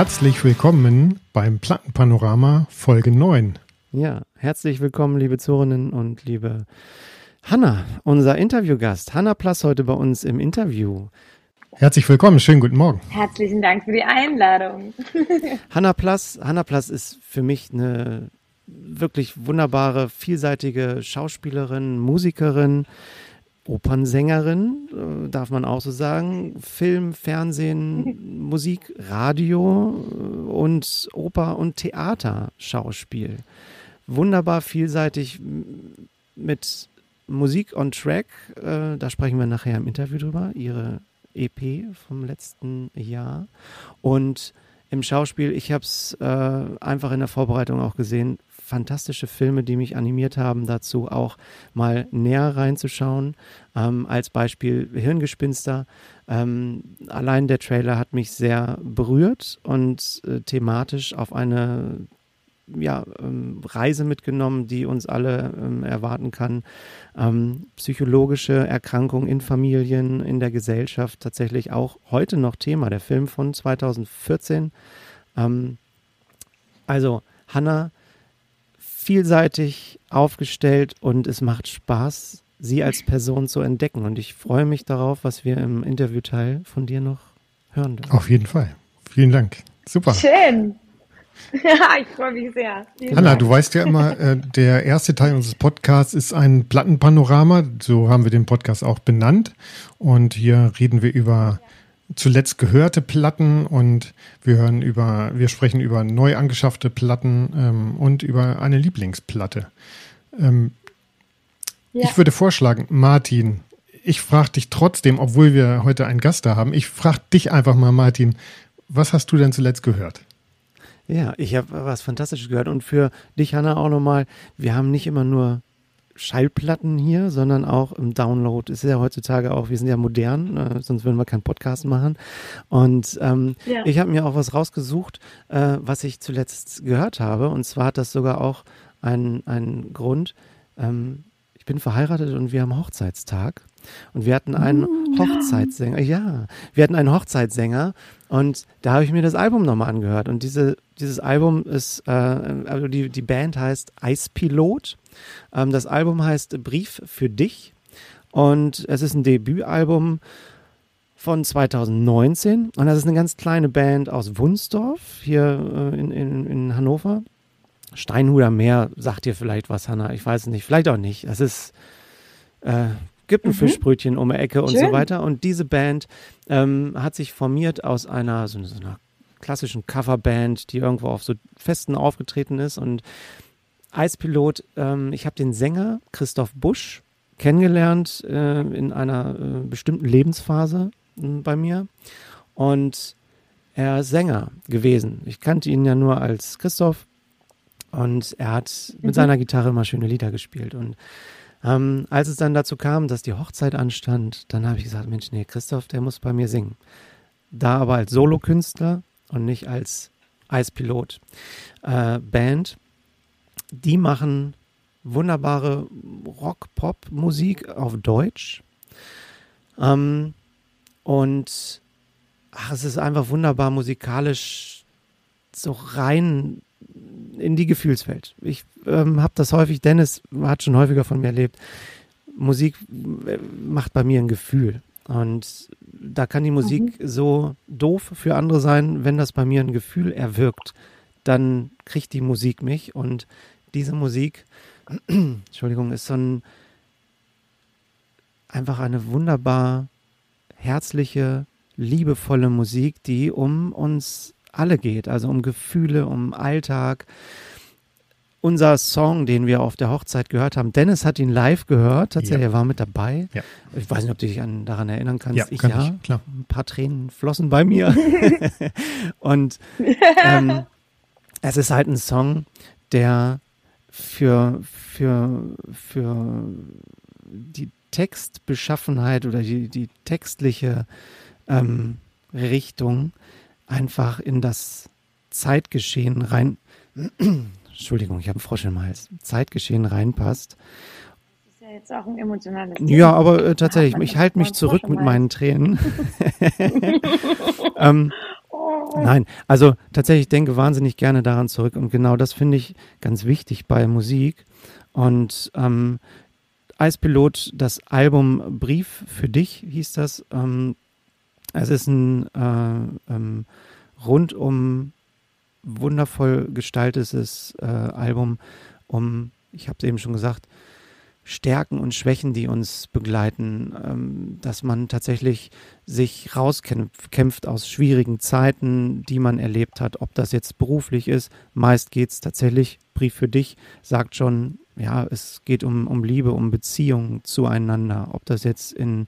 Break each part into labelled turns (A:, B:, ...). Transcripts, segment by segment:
A: Herzlich willkommen beim Plattenpanorama Folge 9.
B: Ja, herzlich willkommen, liebe Zuhörerinnen und liebe Hanna, unser Interviewgast. Hanna Plass heute bei uns im Interview.
A: Herzlich willkommen, schönen guten Morgen.
C: Herzlichen Dank für die Einladung.
B: Hanna Plass, Hanna Plass ist für mich eine wirklich wunderbare, vielseitige Schauspielerin, Musikerin, Opernsängerin, äh, darf man auch so sagen, Film, Fernsehen, Musik, Radio äh, und Oper- und Theaterschauspiel. Wunderbar vielseitig mit Musik on Track, äh, da sprechen wir nachher im Interview drüber, ihre EP vom letzten Jahr. Und im Schauspiel, ich habe es äh, einfach in der Vorbereitung auch gesehen, fantastische Filme, die mich animiert haben, dazu auch mal näher reinzuschauen. Ähm, als Beispiel Hirngespinster. Ähm, allein der Trailer hat mich sehr berührt und äh, thematisch auf eine ja, ähm, Reise mitgenommen, die uns alle ähm, erwarten kann. Ähm, psychologische Erkrankungen in Familien, in der Gesellschaft, tatsächlich auch heute noch Thema. Der Film von 2014. Ähm, also Hannah vielseitig aufgestellt und es macht Spaß, sie als Person zu entdecken. Und ich freue mich darauf, was wir im Interviewteil von dir noch hören dürfen.
A: Auf jeden Fall. Vielen Dank. Super.
C: Schön. Ja, ich freue mich sehr.
A: Vielen Hanna, Dank. du weißt ja immer, äh, der erste Teil unseres Podcasts ist ein Plattenpanorama. So haben wir den Podcast auch benannt. Und hier reden wir über zuletzt gehörte Platten und wir hören über, wir sprechen über neu angeschaffte Platten ähm, und über eine Lieblingsplatte. Ähm, ja. Ich würde vorschlagen, Martin, ich frage dich trotzdem, obwohl wir heute einen Gast da haben, ich frage dich einfach mal, Martin, was hast du denn zuletzt gehört?
B: Ja, ich habe was Fantastisches gehört und für dich, Hanna, auch nochmal, wir haben nicht immer nur Schallplatten hier, sondern auch im Download. Ist ja heutzutage auch, wir sind ja modern, äh, sonst würden wir keinen Podcast machen. Und ähm, ja. ich habe mir auch was rausgesucht, äh, was ich zuletzt gehört habe. Und zwar hat das sogar auch einen, Grund. Ähm, ich bin verheiratet und wir haben Hochzeitstag. Und wir hatten einen mm, Hochzeitssänger. Ja, wir hatten einen Hochzeitssänger und da habe ich mir das Album nochmal angehört. Und diese, dieses Album ist, äh, also die, die Band heißt Eispilot ähm, das Album heißt Brief für dich und es ist ein Debütalbum von 2019 und das ist eine ganz kleine Band aus Wunsdorf hier äh, in, in, in Hannover. Steinhuder Meer sagt dir vielleicht was, Hanna. Ich weiß es nicht, vielleicht auch nicht. Es ist äh, gibt ein mhm. Fischbrötchen um die Ecke und Schön. so weiter. Und diese Band ähm, hat sich formiert aus einer so, so einer klassischen Coverband, die irgendwo auf so Festen aufgetreten ist und Eispilot, ähm, ich habe den Sänger Christoph Busch kennengelernt äh, in einer äh, bestimmten Lebensphase äh, bei mir. Und er ist Sänger gewesen. Ich kannte ihn ja nur als Christoph. Und er hat mit mhm. seiner Gitarre immer schöne Lieder gespielt. Und ähm, als es dann dazu kam, dass die Hochzeit anstand, dann habe ich gesagt, Mensch, nee, Christoph, der muss bei mir singen. Da aber als Solokünstler und nicht als Eispilot. Äh, Band die machen wunderbare Rock-Pop-Musik auf Deutsch. Ähm, und ach, es ist einfach wunderbar musikalisch so rein in die Gefühlswelt. Ich ähm, habe das häufig, Dennis hat schon häufiger von mir erlebt. Musik äh, macht bei mir ein Gefühl. Und da kann die Musik mhm. so doof für andere sein, wenn das bei mir ein Gefühl erwirkt, dann kriegt die Musik mich und diese Musik, Entschuldigung, ist so ein einfach eine wunderbar herzliche, liebevolle Musik, die um uns alle geht, also um Gefühle, um Alltag. Unser Song, den wir auf der Hochzeit gehört haben, Dennis hat ihn live gehört, tatsächlich, ja. er war mit dabei. Ja. Ich weiß nicht, ob du dich an, daran erinnern kannst.
A: Ja, ich kann ja, ich, klar.
B: ein paar Tränen flossen bei mir. Und ähm, es ist halt ein Song, der für, für, für die Textbeschaffenheit oder die, die textliche ähm, Richtung einfach in das Zeitgeschehen rein. Entschuldigung, ich habe einen Frosch im Hals. Zeitgeschehen reinpasst.
C: Das ist ja jetzt auch ein emotionales.
B: Thema. Ja, aber äh, tatsächlich, ich halte mich zurück mit meinen Tränen. ähm. Nein, also tatsächlich denke wahnsinnig gerne daran zurück und genau das finde ich ganz wichtig bei Musik. Und ähm, Eispilot, das Album Brief für dich hieß das. Ähm, es ist ein äh, ähm, rundum wundervoll gestaltetes äh, Album, um, ich habe es eben schon gesagt, Stärken und Schwächen, die uns begleiten, ähm, dass man tatsächlich sich rauskämpft aus schwierigen Zeiten, die man erlebt hat, ob das jetzt beruflich ist. Meist geht es tatsächlich, Brief für dich sagt schon, ja, es geht um, um Liebe, um Beziehungen zueinander, ob das jetzt in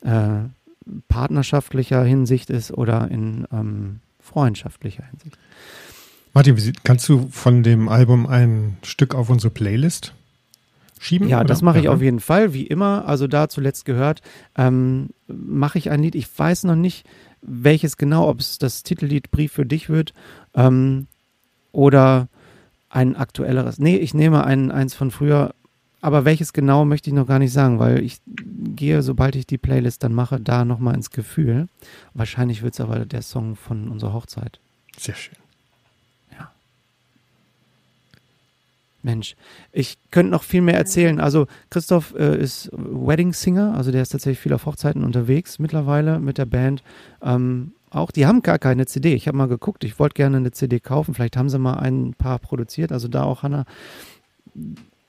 B: äh, partnerschaftlicher Hinsicht ist oder in ähm, freundschaftlicher Hinsicht.
A: Martin, kannst du von dem Album ein Stück auf unsere Playlist schieben?
B: Ja, oder? das mache ich auf jeden Fall, wie immer. Also da zuletzt gehört, ähm, mache ich ein Lied. Ich weiß noch nicht, welches genau, ob es das Titellied Brief für dich wird ähm, oder ein aktuelleres. Nee, ich nehme ein, eins von früher, aber welches genau möchte ich noch gar nicht sagen, weil ich gehe, sobald ich die Playlist dann mache, da nochmal ins Gefühl. Wahrscheinlich wird es aber der Song von unserer Hochzeit.
A: Sehr schön.
B: Mensch, ich könnte noch viel mehr erzählen. Also Christoph äh, ist Wedding Singer, also der ist tatsächlich viel auf Hochzeiten unterwegs mittlerweile mit der Band. Ähm, auch, die haben gar keine CD. Ich habe mal geguckt, ich wollte gerne eine CD kaufen. Vielleicht haben sie mal ein paar produziert. Also da auch, Hanna.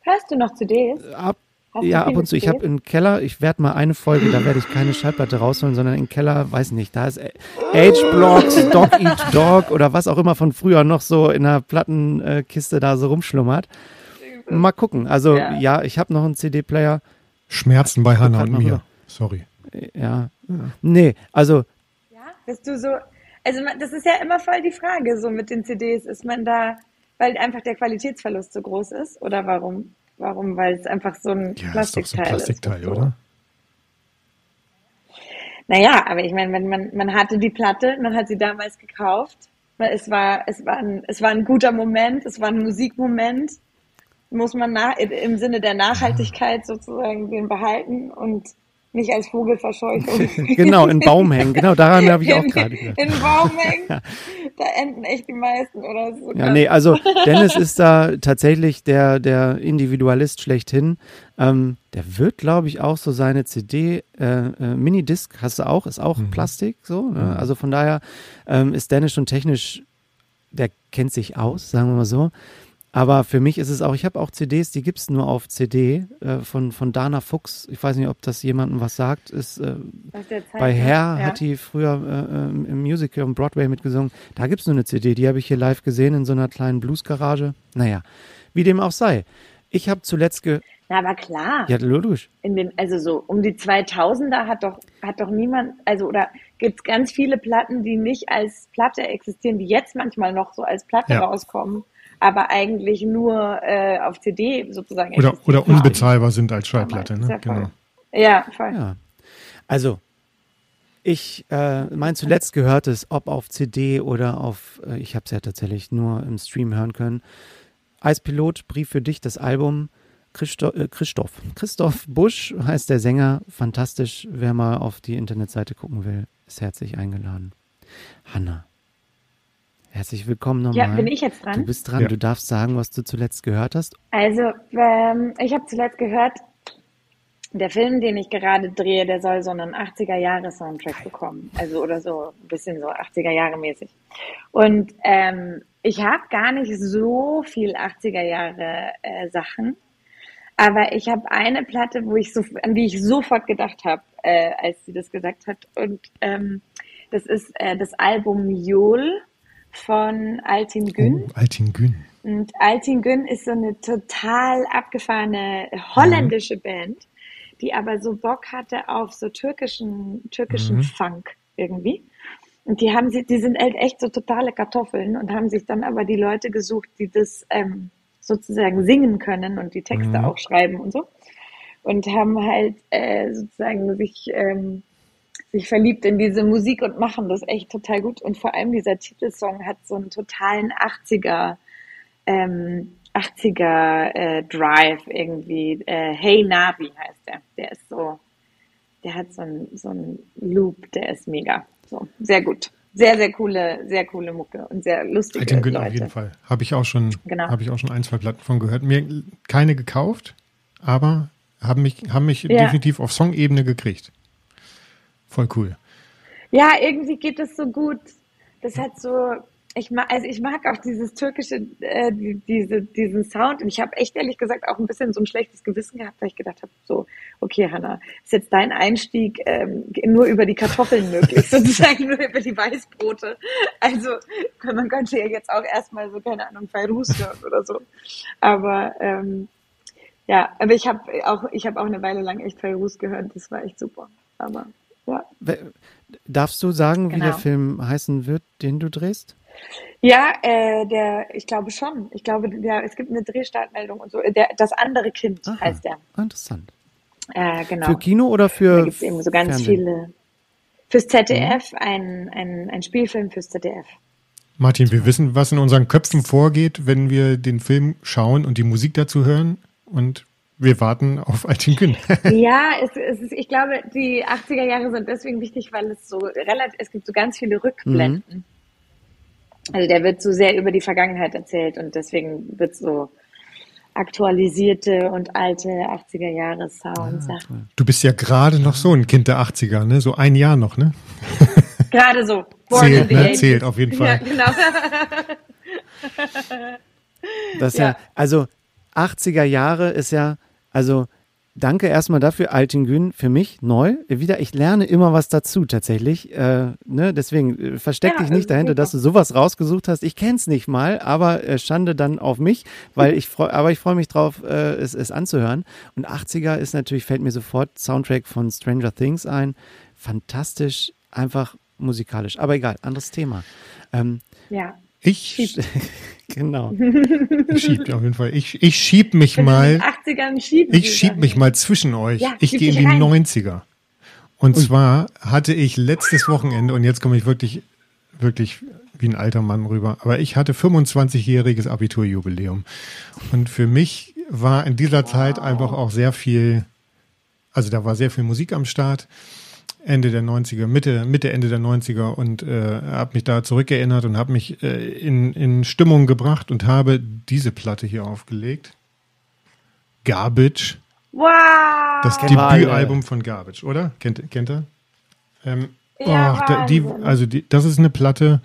C: Hörst du noch CDs?
B: Ab, ja, ab und zu. Ich habe im Keller, ich werde mal eine Folge, da werde ich keine Schallplatte rausholen, sondern im Keller, weiß nicht, da ist H-Blocks, Dog Eat Dog oder was auch immer von früher noch so in der Plattenkiste da so rumschlummert. Mal gucken. Also ja, ja ich habe noch einen CD-Player.
A: Schmerzen bei Hannah und mir. Sorry.
B: Ja. ja. Nee, also.
C: Ja, bist du so. Also das ist ja immer voll die Frage, so mit den CDs. Ist man da, weil einfach der Qualitätsverlust so groß ist? Oder warum? Warum? Weil es einfach so ein
A: ja, Plastikteil ist. Doch so ein Plastikteil, ist, oder?
C: Naja, aber ich meine, wenn man, man hatte die Platte, man hat sie damals gekauft. Es war, es war ein, es war ein guter Moment, es war ein Musikmoment. Muss man nach, im Sinne der Nachhaltigkeit sozusagen den behalten und nicht als Vogelverscheuchung.
B: genau, in Baum hängen. Genau, daran habe ich auch gerade
C: gedacht. In Baum hängen. Da enden echt die meisten oder so.
B: Ja, nee, also Dennis ist da tatsächlich der, der Individualist schlechthin. Ähm, der wird, glaube ich, auch so seine CD, äh, äh, Minidisc hast du auch, ist auch mhm. Plastik, so. Ne? Mhm. Also von daher ähm, ist Dennis schon technisch, der kennt sich aus, sagen wir mal so. Aber für mich ist es auch, ich habe auch CDs, die gibt es nur auf CD äh, von, von Dana Fuchs. Ich weiß nicht, ob das jemandem was sagt. Ist, äh, bei Herr ja. hat die früher äh, im Musical und Broadway mitgesungen. Da gibt es nur eine CD, die habe ich hier live gesehen in so einer kleinen Bluesgarage. Naja, wie dem auch sei. Ich habe zuletzt ge.
C: Na, aber klar.
B: Ja, logisch.
C: In den, also so um die 2000er hat doch, hat doch niemand, also oder gibt es ganz viele Platten, die nicht als Platte existieren, die jetzt manchmal noch so als Platte ja. rauskommen aber eigentlich nur äh, auf CD sozusagen.
A: Oder, oder unbezahlbar sind als Schallplatte. Ne?
C: Ja, genau. ja, voll. Ja.
B: Also, ich, äh, mein zuletzt gehörtes, ob auf CD oder auf, äh, ich habe es ja tatsächlich nur im Stream hören können. Eispilot, Brief für dich, das Album. Christoph, äh, Christoph, Christoph Busch heißt der Sänger. Fantastisch. Wer mal auf die Internetseite gucken will, ist herzlich eingeladen. Hanna, Herzlich willkommen nochmal.
C: Ja, bin ich jetzt dran?
B: Du bist dran. Ja. Du darfst sagen, was du zuletzt gehört hast.
C: Also, ähm, ich habe zuletzt gehört, der Film, den ich gerade drehe, der soll so einen 80er-Jahre-Soundtrack bekommen. Also, oder so ein bisschen so 80er-Jahre-mäßig. Und ähm, ich habe gar nicht so viel 80er-Jahre-Sachen. Äh, aber ich habe eine Platte, wo ich so, an die ich sofort gedacht habe, äh, als sie das gesagt hat. Und ähm, das ist äh, das Album Jol von Altin Gün.
A: Oh, Altin Gün.
C: Und Altin Gün ist so eine total abgefahrene holländische mhm. Band, die aber so Bock hatte auf so türkischen, türkischen mhm. Funk irgendwie. Und die haben sie, die sind halt echt so totale Kartoffeln und haben sich dann aber die Leute gesucht, die das ähm, sozusagen singen können und die Texte mhm. auch schreiben und so. Und haben halt äh, sozusagen sich ähm, sich verliebt in diese Musik und machen das echt total gut. Und vor allem dieser Titelsong hat so einen totalen 80er, ähm, 80er äh, Drive irgendwie. Äh, hey Navi heißt der. Der ist so, der hat so einen so Loop, der ist mega. So, sehr gut. sehr, sehr coole, sehr coole Mucke und sehr lustige
A: Alten Gün
C: Leute.
A: auf jeden Fall. Habe ich auch schon,
C: Genau.
A: habe ich auch schon ein, zwei Platten von gehört. Mir keine gekauft, aber haben mich, haben mich
C: Ja.
A: definitiv auf Songebene gekriegt. Voll cool.
C: Ja, irgendwie geht es so gut. Das hat so, ich mag, also ich mag auch dieses türkische, äh, die, diese, diesen Sound. Und ich habe echt ehrlich gesagt auch ein bisschen so ein schlechtes Gewissen gehabt, weil ich gedacht habe, so, okay, Hanna, ist jetzt dein Einstieg ähm, nur über die Kartoffeln möglich, sozusagen nur über die Weißbrote. Also man könnte ja jetzt auch erstmal so, keine Ahnung, Fairuz hören oder so. Aber ähm, ja, aber ich habe auch, ich habe auch eine Weile lang echt Fairuz gehört. Das war echt super. Aber ja.
B: Darfst du sagen, wie
C: Genau.
B: der Film heißen wird, den du drehst?
C: Ja, äh, der, ich glaube schon. Ich glaube, der, es gibt eine Drehstartmeldung und so. Der, das andere Kind
B: Aha.
C: heißt der.
B: Interessant.
C: Äh, genau.
B: Für Kino oder
C: da
B: für
C: gibt es eben so ganz
B: Fernsehen?
C: viele. Fürs ZDF, ein, ein, ein Spielfilm fürs ZDF.
A: Martin, wir wissen, was in unseren Köpfen vorgeht, wenn wir den Film schauen und die Musik dazu hören. Und wir warten auf Alten Gün.
C: Ja, es, es ist, ich glaube, die 80er Jahre sind deswegen wichtig, weil es so relativ, es gibt so ganz viele Rückblenden.
B: Mhm.
C: Also der wird so sehr über die Vergangenheit erzählt und deswegen wird so aktualisierte und alte 80er Jahre Sounds. ja.
A: Du bist ja gerade noch so ein Kind der 80er, ne? So ein Jahr noch, ne?
C: Gerade so. Born
A: Zählt, ne?
C: 80s.
A: Zählt auf jeden Fall.
C: Ja, genau.
B: Das ja.
C: Ja.
B: also 80er Jahre ist ja, also danke erstmal dafür, Altingün, für mich neu. Wieder, ich lerne immer was dazu tatsächlich. Äh, ne? Deswegen äh, versteck
C: Ja,
B: dich nicht dahinter,
C: super.
B: dass du sowas rausgesucht hast. Ich kenn's nicht mal, aber äh, Schande dann auf mich, weil ich freu, aber ich freue mich drauf, äh, es, es anzuhören. Und 80er ist natürlich, fällt mir sofort Soundtrack von Stranger Things ein. Fantastisch, einfach musikalisch. Aber egal, anderes Thema. Ähm,
C: ja.
A: Ich,
B: genau.
A: ich schieb auf jeden Fall. Ich, ich schieb mich
C: In
A: mal.
C: den 80ern schieben
A: Ich schieb mich mal zwischen euch.
C: Ja,
A: ich gehe in die
C: rein.
A: 90er. Und zwar hatte ich letztes Wochenende, und jetzt komme ich wirklich, wirklich wie ein alter Mann rüber, aber ich hatte 25-jähriges Abiturjubiläum. Und für mich war in dieser Zeit einfach auch sehr viel, also da war sehr viel Musik am Start. Ende der 90er, Mitte, Mitte, Ende der 90er und äh, habe mich da zurückerinnert und habe mich äh, in, in Stimmung gebracht und habe diese Platte hier aufgelegt. Garbage.
C: Wow!
A: Das
B: alle.
A: Debütalbum von Garbage, oder? Kennt, kennt ihr? Ähm,
C: Ja,
A: ach, da, die, also die, das ist eine Platte.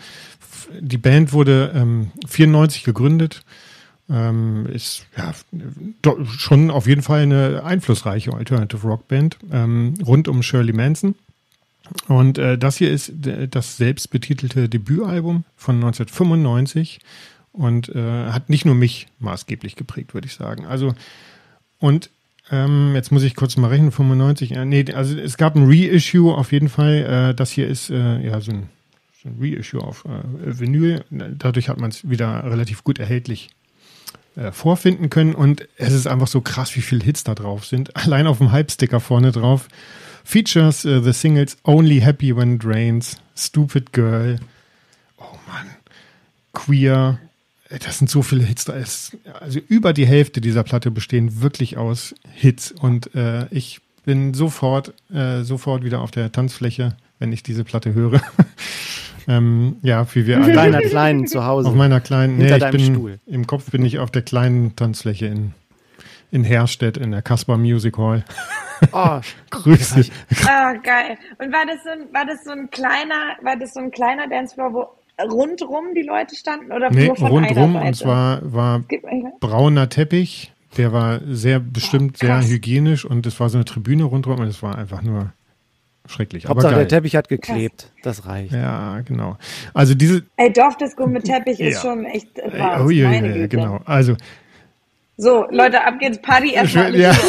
A: Die Band wurde ähm, 94 gegründet. Ähm, ist ja schon auf jeden Fall eine einflussreiche Alternative Rock Band ähm, rund um Shirley Manson. Und äh, das hier ist d- das selbstbetitelte Debütalbum von 1995 und äh, hat nicht nur mich maßgeblich geprägt, würde ich sagen. Also und ähm, jetzt muss ich kurz mal rechnen, 95, äh, nee, also es gab ein Reissue auf jeden Fall. Äh, das hier ist äh, ja so ein, so ein Reissue auf äh, Vinyl. Dadurch hat man es wieder relativ gut erhältlich äh, vorfinden können und es ist einfach so krass, wie viele Hits da drauf sind. Allein auf dem Hype-Sticker vorne drauf. Features äh, the singles Only Happy When It Rains, Stupid Girl, oh Mann, Queer, Äh, das sind so viele Hits da. Es, also über die Hälfte dieser Platte bestehen wirklich aus Hits und äh, ich bin sofort, äh, sofort wieder auf der Tanzfläche, wenn ich diese Platte höre. ähm, ja, wie wir alle.
B: Deiner Kleinen zu Hause.
A: Auf meiner kleinen,
B: Hinter
A: nee, ich
B: deinem Stuhl.
A: im Kopf bin ich auf der kleinen Tanzfläche in, in Herstedt, in der Kaspar Music Hall.
B: Oh,
A: Grüße.
C: Ah, geil. Und war das so ein, war das so ein kleiner, war das so ein kleiner Dancefloor, wo rundrum die Leute standen oder
A: Nee,
C: nur von
A: rundrum
C: einer Seite?
A: und zwar war brauner Teppich, der war sehr bestimmt
C: Oh,
A: sehr hygienisch und es war so eine Tribüne rundrum und es war einfach nur schrecklich. Aber
B: Hauptsache der
A: geil.
B: Teppich hat geklebt. Das reicht.
A: Ja, genau. Also diese
C: Ey, Dorfdisco mit Teppich ist
A: Ja.
C: schon echt
A: äh,
C: advanced,
A: oh, ja,
C: meine
A: ja, genau. Also
C: So, Leute, ab geht's Party erstmal.
A: ja.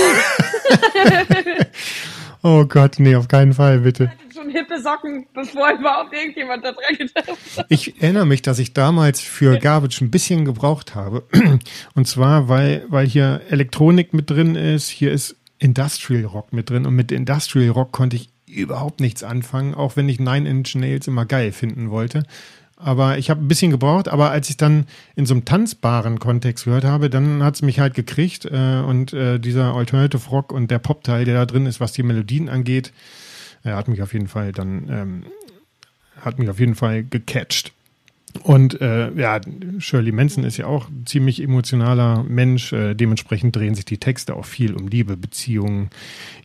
A: Oh Gott, nee, auf keinen Fall, bitte.
C: Schon hippe Socken, bevor überhaupt irgendjemand da dran gedacht hat.
A: Ich erinnere mich, dass ich damals für Garbage ein bisschen gebraucht habe. Und zwar, weil, weil hier Elektronik mit drin ist, hier ist Industrial Rock mit drin. Und mit Industrial Rock konnte ich überhaupt nichts anfangen, auch wenn ich Nine Inch Nails immer geil finden wollte. Aber ich habe ein bisschen gebraucht, aber als ich dann in so einem tanzbaren Kontext gehört habe, dann hat es mich halt gekriegt. Äh, und äh, dieser Alternative Rock und der Pop-Teil, der da drin ist, was die Melodien angeht, er hat mich auf jeden Fall dann ähm, hat mich auf jeden Fall gecatcht. Und äh, ja, Shirley Manson ist ja auch ein ziemlich emotionaler Mensch. Äh, dementsprechend drehen sich die Texte auch viel um Liebe, Beziehungen,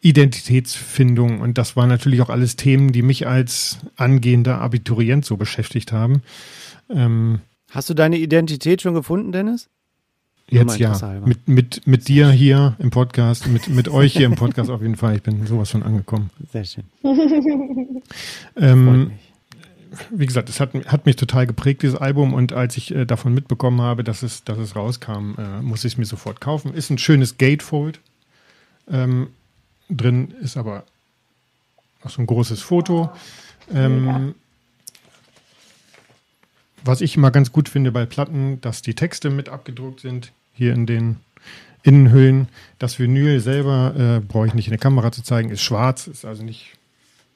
A: Identitätsfindung. Und das waren natürlich auch alles Themen, die mich als angehender Abiturient so beschäftigt haben.
B: Ähm, Hast du deine Identität schon gefunden, Dennis?
A: Jetzt ja. Mit, mit, mit dir hier im Podcast, mit, mit euch hier im Podcast auf jeden Fall. Ich bin sowas von angekommen.
B: Sehr schön.
A: ähm, wie gesagt, es hat, hat mich total geprägt, dieses Album. Und als ich äh, davon mitbekommen habe, dass es, dass es rauskam, äh, muss ich es mir sofort kaufen. Ist ein schönes Gatefold. Ähm, drin ist aber auch so ein großes Foto. Ähm, was ich immer ganz gut finde bei Platten, dass die Texte mit abgedruckt sind, hier in den Innenhüllen. Das Vinyl selber äh, brauche ich nicht in der Kamera zu zeigen, ist schwarz, ist also nicht,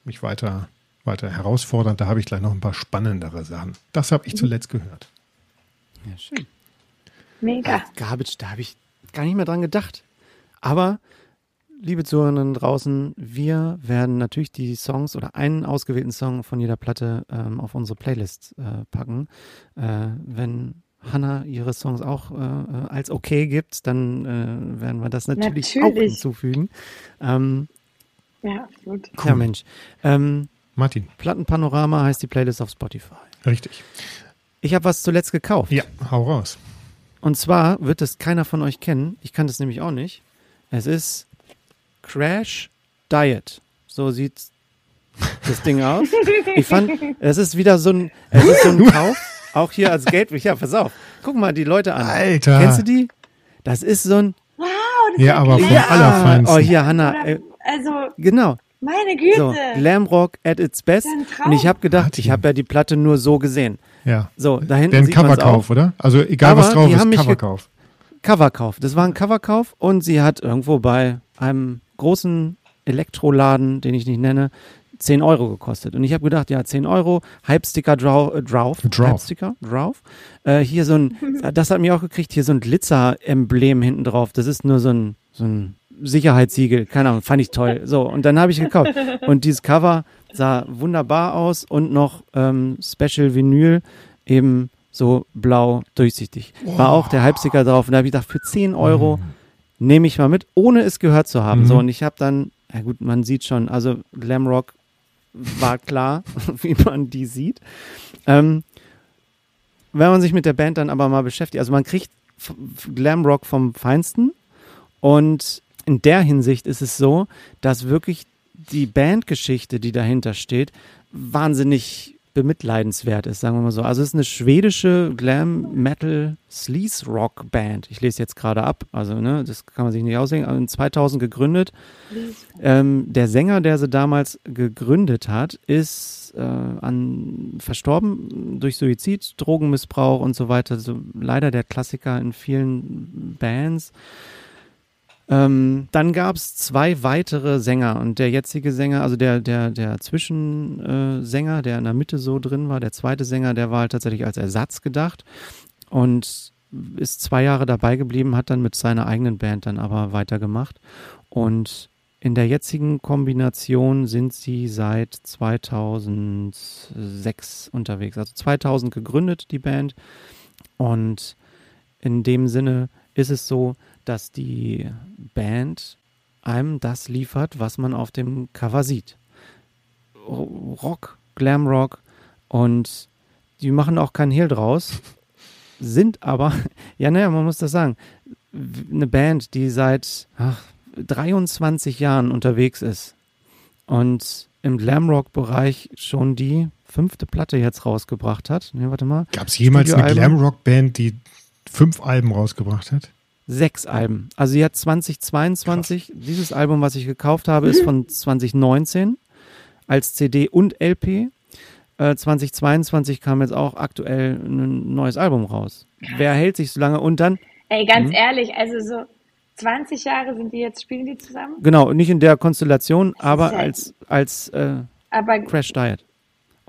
A: nicht weiter, weiter herausfordernd. Da habe ich gleich noch ein paar spannendere Sachen. Das habe ich mhm. zuletzt gehört.
B: Ja, schön. Mega. Garbage, da habe ich gar nicht mehr dran gedacht. Aber liebe Zuhörerinnen draußen, wir werden natürlich die Songs oder einen ausgewählten Song von jeder Platte ähm, auf unsere Playlist äh, packen. Äh, wenn Hannah ihre Songs auch äh, als okay gibt, dann äh, werden wir das natürlich, natürlich. auch hinzufügen. Ähm,
C: ja, gut.
B: Cool. Ja, Mensch. Ähm,
A: Martin.
B: Plattenpanorama heißt die Playlist auf Spotify.
A: Richtig.
B: Ich habe was zuletzt gekauft.
A: Ja, hau raus.
B: Und zwar wird es keiner von euch kennen. Ich kann das nämlich auch nicht. Es ist Crash Diet. So sieht das Ding aus. Ich fand, es ist wieder so ein, es ist so ein Kauf, auch hier als Gateway. Ja, pass auf. Guck mal die Leute an.
A: Alter.
B: Kennst du die? Das ist so ein.
C: Wow,
A: das Ja, aber vom ja. Allerfeinsten.
B: Oh, hier, Hanna. Äh,
C: also.
B: Genau.
C: Meine Güte.
B: So, Glamrock at its best. Und ich habe gedacht, ich habe ja die Platte nur so gesehen.
A: Ja.
B: So, da hinten
A: Der ein Coverkauf, oder? Also egal aber was drauf ist, Coverkauf.
B: Coverkauf. Das war ein Coverkauf und sie hat irgendwo bei einem großen Elektroladen, den ich nicht nenne, 10 Euro gekostet. Und ich habe gedacht, ja, 10 Euro, Hype-Sticker drauf, äh, drauf, Hype-Sticker drauf. Äh, hier so ein, das hat mir auch gekriegt, hier so ein Glitzer-Emblem hinten drauf. Das ist nur so ein, so ein Sicherheitssiegel, keine Ahnung, fand ich toll. So, und dann habe ich gekauft. Und dieses Cover sah wunderbar aus und noch ähm, Special Vinyl, eben so blau durchsichtig. War auch der Hype-Sticker drauf. Und da habe ich gedacht, für 10 Euro. Mhm nehme ich mal mit, ohne es gehört zu haben. Mhm. So, und ich habe dann, ja gut, man sieht schon, also Glamrock war klar, wie man die sieht. Ähm, wenn man sich mit der Band dann aber mal beschäftigt, also man kriegt Glamrock vom Feinsten und in der Hinsicht ist es so, dass wirklich die Bandgeschichte, die dahinter steht, wahnsinnig bemitleidenswert ist, sagen wir mal so. Also es ist eine schwedische Glam Metal Sleaze Rock Band. Ich lese jetzt gerade ab, also ne, das kann man sich nicht aussehen. Also in 2000 gegründet. Ähm, der Sänger, der sie damals gegründet hat, ist äh, an, verstorben durch Suizid, Drogenmissbrauch und so weiter. So, leider der Klassiker in vielen Bands. Ähm, dann gab es zwei weitere Sänger und der jetzige Sänger, also der, der, der Zwischensänger, äh, der in der Mitte so drin war, der zweite Sänger, der war halt tatsächlich als Ersatz gedacht und ist zwei Jahre dabei geblieben, hat dann mit seiner eigenen Band dann aber weitergemacht. Und in der jetzigen Kombination sind sie seit 2006 unterwegs. Also 2000 gegründet, die Band. Und in dem Sinne ist es so, dass die Band einem das liefert, was man auf dem Cover sieht. Rock, Glamrock und die machen auch keinen Hehl draus, sind aber, ja, naja, man muss das sagen, eine Band, die seit ach, 23 Jahren unterwegs ist und im Glamrock-Bereich schon die fünfte Platte jetzt rausgebracht hat. Ne, warte mal.
A: Gab es jemals eine Glamrock-Band, die fünf Alben rausgebracht hat?
B: Sechs Alben. Also sie hat 2022, Krass. dieses Album, was ich gekauft habe, ist von 2019 als CD und LP. Äh, 2022 kam jetzt auch aktuell ein neues Album raus. Wer hält sich so lange? Und dann.
C: Ey, ganz hm? ehrlich, also so 20 Jahre sind die jetzt, spielen die zusammen?
B: Genau, nicht in der Konstellation, aber als, als äh, aber Crash Diet.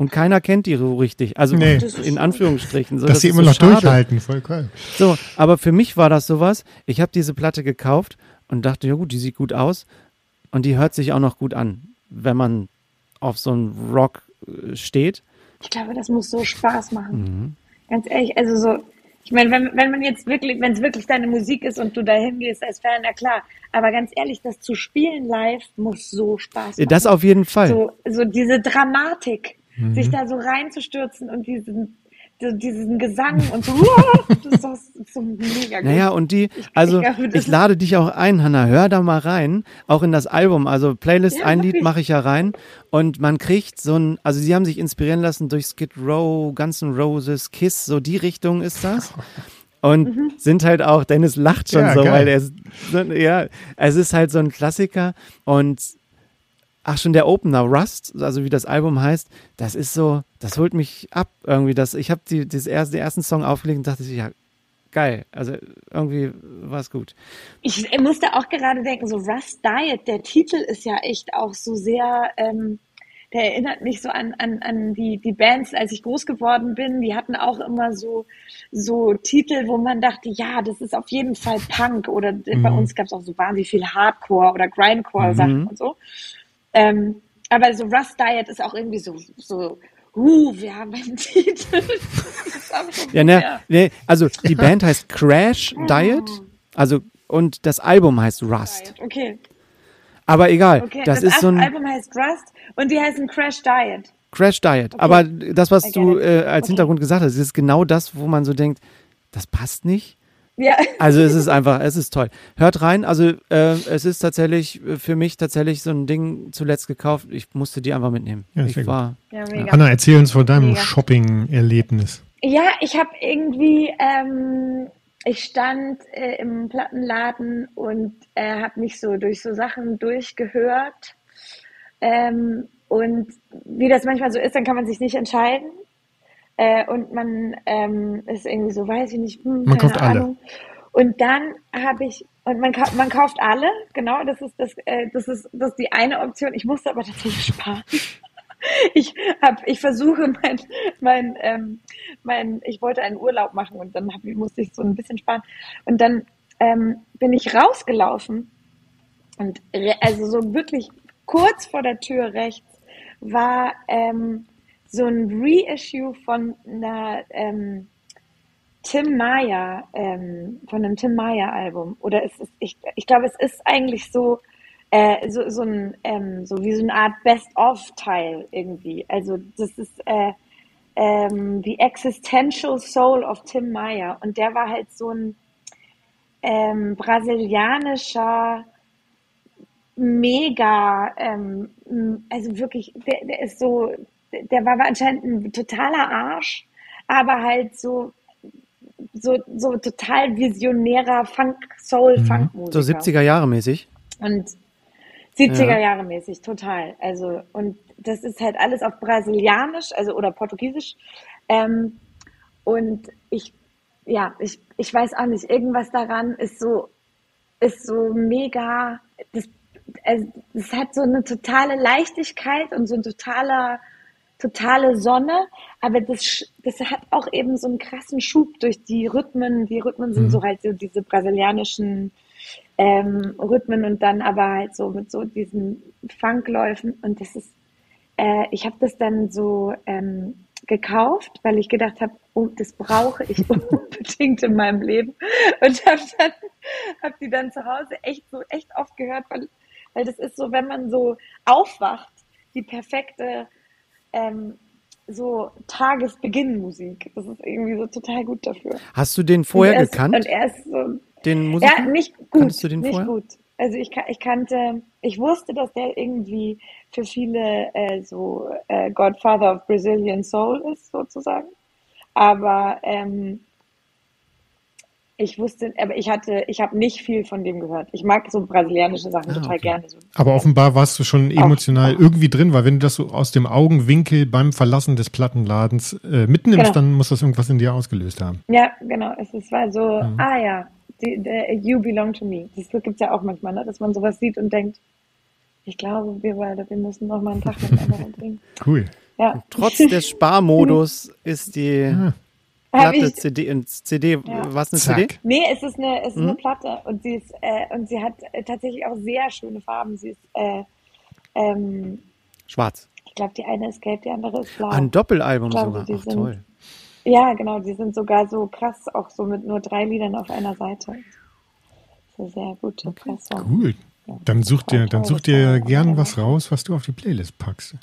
B: Und keiner kennt die so richtig. Also nee. in Anführungsstrichen. So,
A: Dass das sie immer so noch schade. durchhalten, voll cool.
B: So, aber für mich war das sowas. Ich habe diese Platte gekauft und dachte, ja gut, die sieht gut aus. Und die hört sich auch noch gut an, wenn man auf so einen Rock äh, steht.
C: Ich glaube, das muss so Spaß machen. Mhm. Ganz ehrlich, also so, ich meine, wenn, wenn man jetzt wirklich, wenn es wirklich deine Musik ist und du da hingehst als Fan, na klar. Aber ganz ehrlich, das zu spielen live muss so Spaß machen.
B: Das auf jeden Fall.
C: So, so diese Dramatik, mhm. sich da so reinzustürzen und diesen, diesen Gesang und so, das ist so mega gut.
B: Naja, und die, also ich, lade dich auch ein, Hanna, hör da mal rein, auch in das Album, also Playlist, ja, ein Lied mache ich ja rein und man kriegt so ein, also sie haben sich inspirieren lassen durch Skid Row, Guns N' Roses, Kiss, so die Richtung ist das. Und mhm. sind halt auch, Dennis lacht schon ja, so, geil. weil er, ja, es ist halt so ein Klassiker und Ach, schon der Opener, Rust, also wie das Album heißt, das ist so, das holt mich ab irgendwie. Das, ich habe die, das erste, den ersten Song aufgelegt und dachte, ja, geil. Also irgendwie war es gut.
C: Ich musste auch gerade denken, so Rust Diet, der Titel ist ja echt auch so sehr, ähm, der erinnert mich so an, an, an die, die Bands, als ich groß geworden bin. Die hatten auch immer so, so Titel, wo man dachte, ja, das ist auf jeden Fall Punk. Oder mhm. bei uns gab es auch so wahnsinnig viel Hardcore oder Grindcore-Sachen mhm. und so. Ähm, aber so Rust Diet ist auch irgendwie so, so uh, wir haben einen Titel.
B: ja, ne, ne, also die Band heißt Crash Diet, also und das Album heißt Rust.
C: Diet. Okay.
B: Aber egal, okay, das, das ist so ein
C: Album heißt Rust und die heißen Crash Diet.
B: Crash Diet. Okay. Aber das, was du äh, als okay. Hintergrund gesagt hast, ist genau das, wo man so denkt, das passt nicht. Ja. Also es ist einfach, es ist toll. Hört rein, also äh, es ist tatsächlich äh, für mich tatsächlich so ein Ding zuletzt gekauft. Ich musste die einfach mitnehmen. Ja, ich war,
A: ja, Anna, erzähl uns von deinem Shopping-Erlebnis.
C: Ja, ich habe irgendwie, ähm, ich stand äh, im Plattenladen und äh, habe mich so durch so Sachen durchgehört. Ähm, und wie das manchmal so ist, dann kann man sich nicht entscheiden. Äh, und man ähm, ist irgendwie so, weiß ich nicht, hm,
A: man kauft Ahnung.
C: alle. Und dann habe ich, und man, man kauft alle, genau, das ist das, äh, das ist das ist die eine Option. Ich musste aber tatsächlich sparen. ich habe, ich versuche mein, mein, ähm, mein, ich wollte einen Urlaub machen und dann hab, musste ich so ein bisschen sparen. Und dann ähm, bin ich rausgelaufen und also so wirklich kurz vor der Tür rechts war ähm, so ein Reissue von einer ähm, Tim Maya, ähm, von einem Tim Maya Album. Oder es ist, ich, ich glaube, es ist eigentlich so, äh, so, so ein, ähm, so wie so eine Art Best-of-Teil irgendwie. Also das ist äh, ähm, The Existential Soul of Tim Maya. Und der war halt so ein ähm, brasilianischer mega, ähm, also wirklich, der, der ist so der war anscheinend ein totaler Arsch, aber halt so so, so total visionärer Funk, Soul, mhm. Funk-Musiker.
B: So 70er Jahre mäßig.
C: Und 70er ja. Jahre mäßig, total. Also, und das ist halt alles auf Brasilianisch, also oder Portugiesisch. Ähm, und ich, ja, ich, ich weiß auch nicht, irgendwas daran ist so, ist so mega, das, also, das hat so eine totale Leichtigkeit und so ein totaler totale Sonne, aber das, das hat auch eben so einen krassen Schub durch die Rhythmen. Die Rhythmen sind mhm. so halt so diese brasilianischen ähm, Rhythmen und dann aber halt so mit so diesen Funkläufen und das ist, äh, ich habe das dann so ähm, gekauft, weil ich gedacht habe, oh, das brauche ich unbedingt in meinem Leben und habe dann hab die dann zu Hause echt so echt oft gehört, weil weil das ist so, wenn man so aufwacht, die perfekte ähm, so Tagesbeginnmusik. Das ist irgendwie so total gut dafür.
B: Hast du den vorher
C: ist,
B: gekannt?
C: Und er ist so,
B: den Musiker?
C: Ja, nicht gut. Kanntest du den nicht vorher? gut. Also ich, ich kannte, ich wusste, dass der irgendwie für viele äh, so äh, Godfather of Brazilian Soul ist, sozusagen. Aber ähm, ich wusste, aber ich hatte, ich habe nicht viel von dem gehört. Ich mag so brasilianische Sachen ah, total okay. gerne. So.
A: Aber offenbar warst du schon emotional auch, irgendwie drin, weil wenn du das so aus dem Augenwinkel beim Verlassen des Plattenladens äh, mitnimmst, genau. dann muss das irgendwas in dir ausgelöst haben.
C: Ja, genau. Es, es war so, mhm. ah ja, die, die, you belong to me. Das gibt es ja auch manchmal, ne? dass man sowas sieht und denkt, ich glaube, wir beide, wir müssen noch mal einen Tag miteinander verbringen.
A: Cool.
C: Ja.
B: Trotz des Sparmodus ist die ja. Platte, ich, CD, CD, ja. was eine Zack. CD?
C: Nee, es ist eine, es ist mhm. eine Platte und sie ist, äh, und sie hat tatsächlich auch sehr schöne Farben. Sie ist, äh, ähm,
B: Schwarz.
C: Ich glaube, die eine ist gelb, die andere ist blau.
B: Ein Doppelalbum
C: Ich glaube,
B: sogar. Ach,
C: sind-
B: toll.
C: Ja, genau, die sind sogar so krass, auch so mit nur drei Liedern auf einer Seite. Das ist eine sehr gute Pressung.
A: Cool. Dann such dir, dann such dir gern was raus, was du auf die Playlist packst.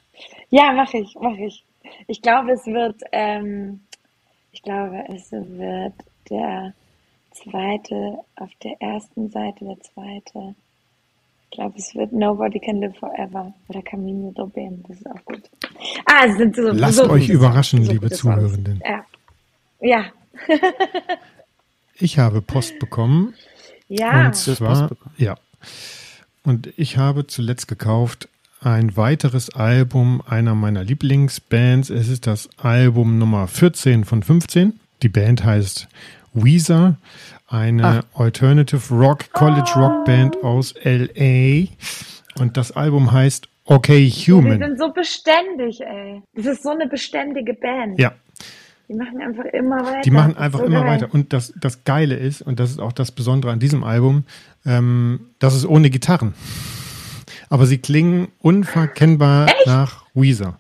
C: Ja, mache ich, mache ich. Ich glaube, es wird, ähm, ich glaube, es wird der zweite, auf der ersten Seite der zweite. Ich glaube, es wird Nobody Can Live Forever oder Camino do Ben. Das ist auch gut. Ah, es sind so,
A: Lasst
C: so
A: euch
C: gute
A: überraschen,
C: so
A: liebe. Zuhörenden.
C: Ja. Ja.
A: Ich habe Post bekommen
C: Ja.
A: und zwar
B: bekommen?
A: ja. Und ich habe zuletzt gekauft ein weiteres Album einer meiner Lieblingsbands. Es ist das Album Nummer 14 von 15. Die Band heißt Weezer, eine Alternative Rock College Rock Band aus LA. Und das Album heißt Okay
C: Die
A: Human.
C: sind so beständig, ey. Das ist so eine beständige Band.
A: Ja,
C: Die machen einfach immer weiter.
A: Die machen einfach
C: so
A: immer
C: geil.
A: weiter. Und das, das Geile ist, und das ist auch das Besondere an diesem Album, ähm, das ist ohne Gitarren. Aber sie klingen unverkennbar nach Weezer.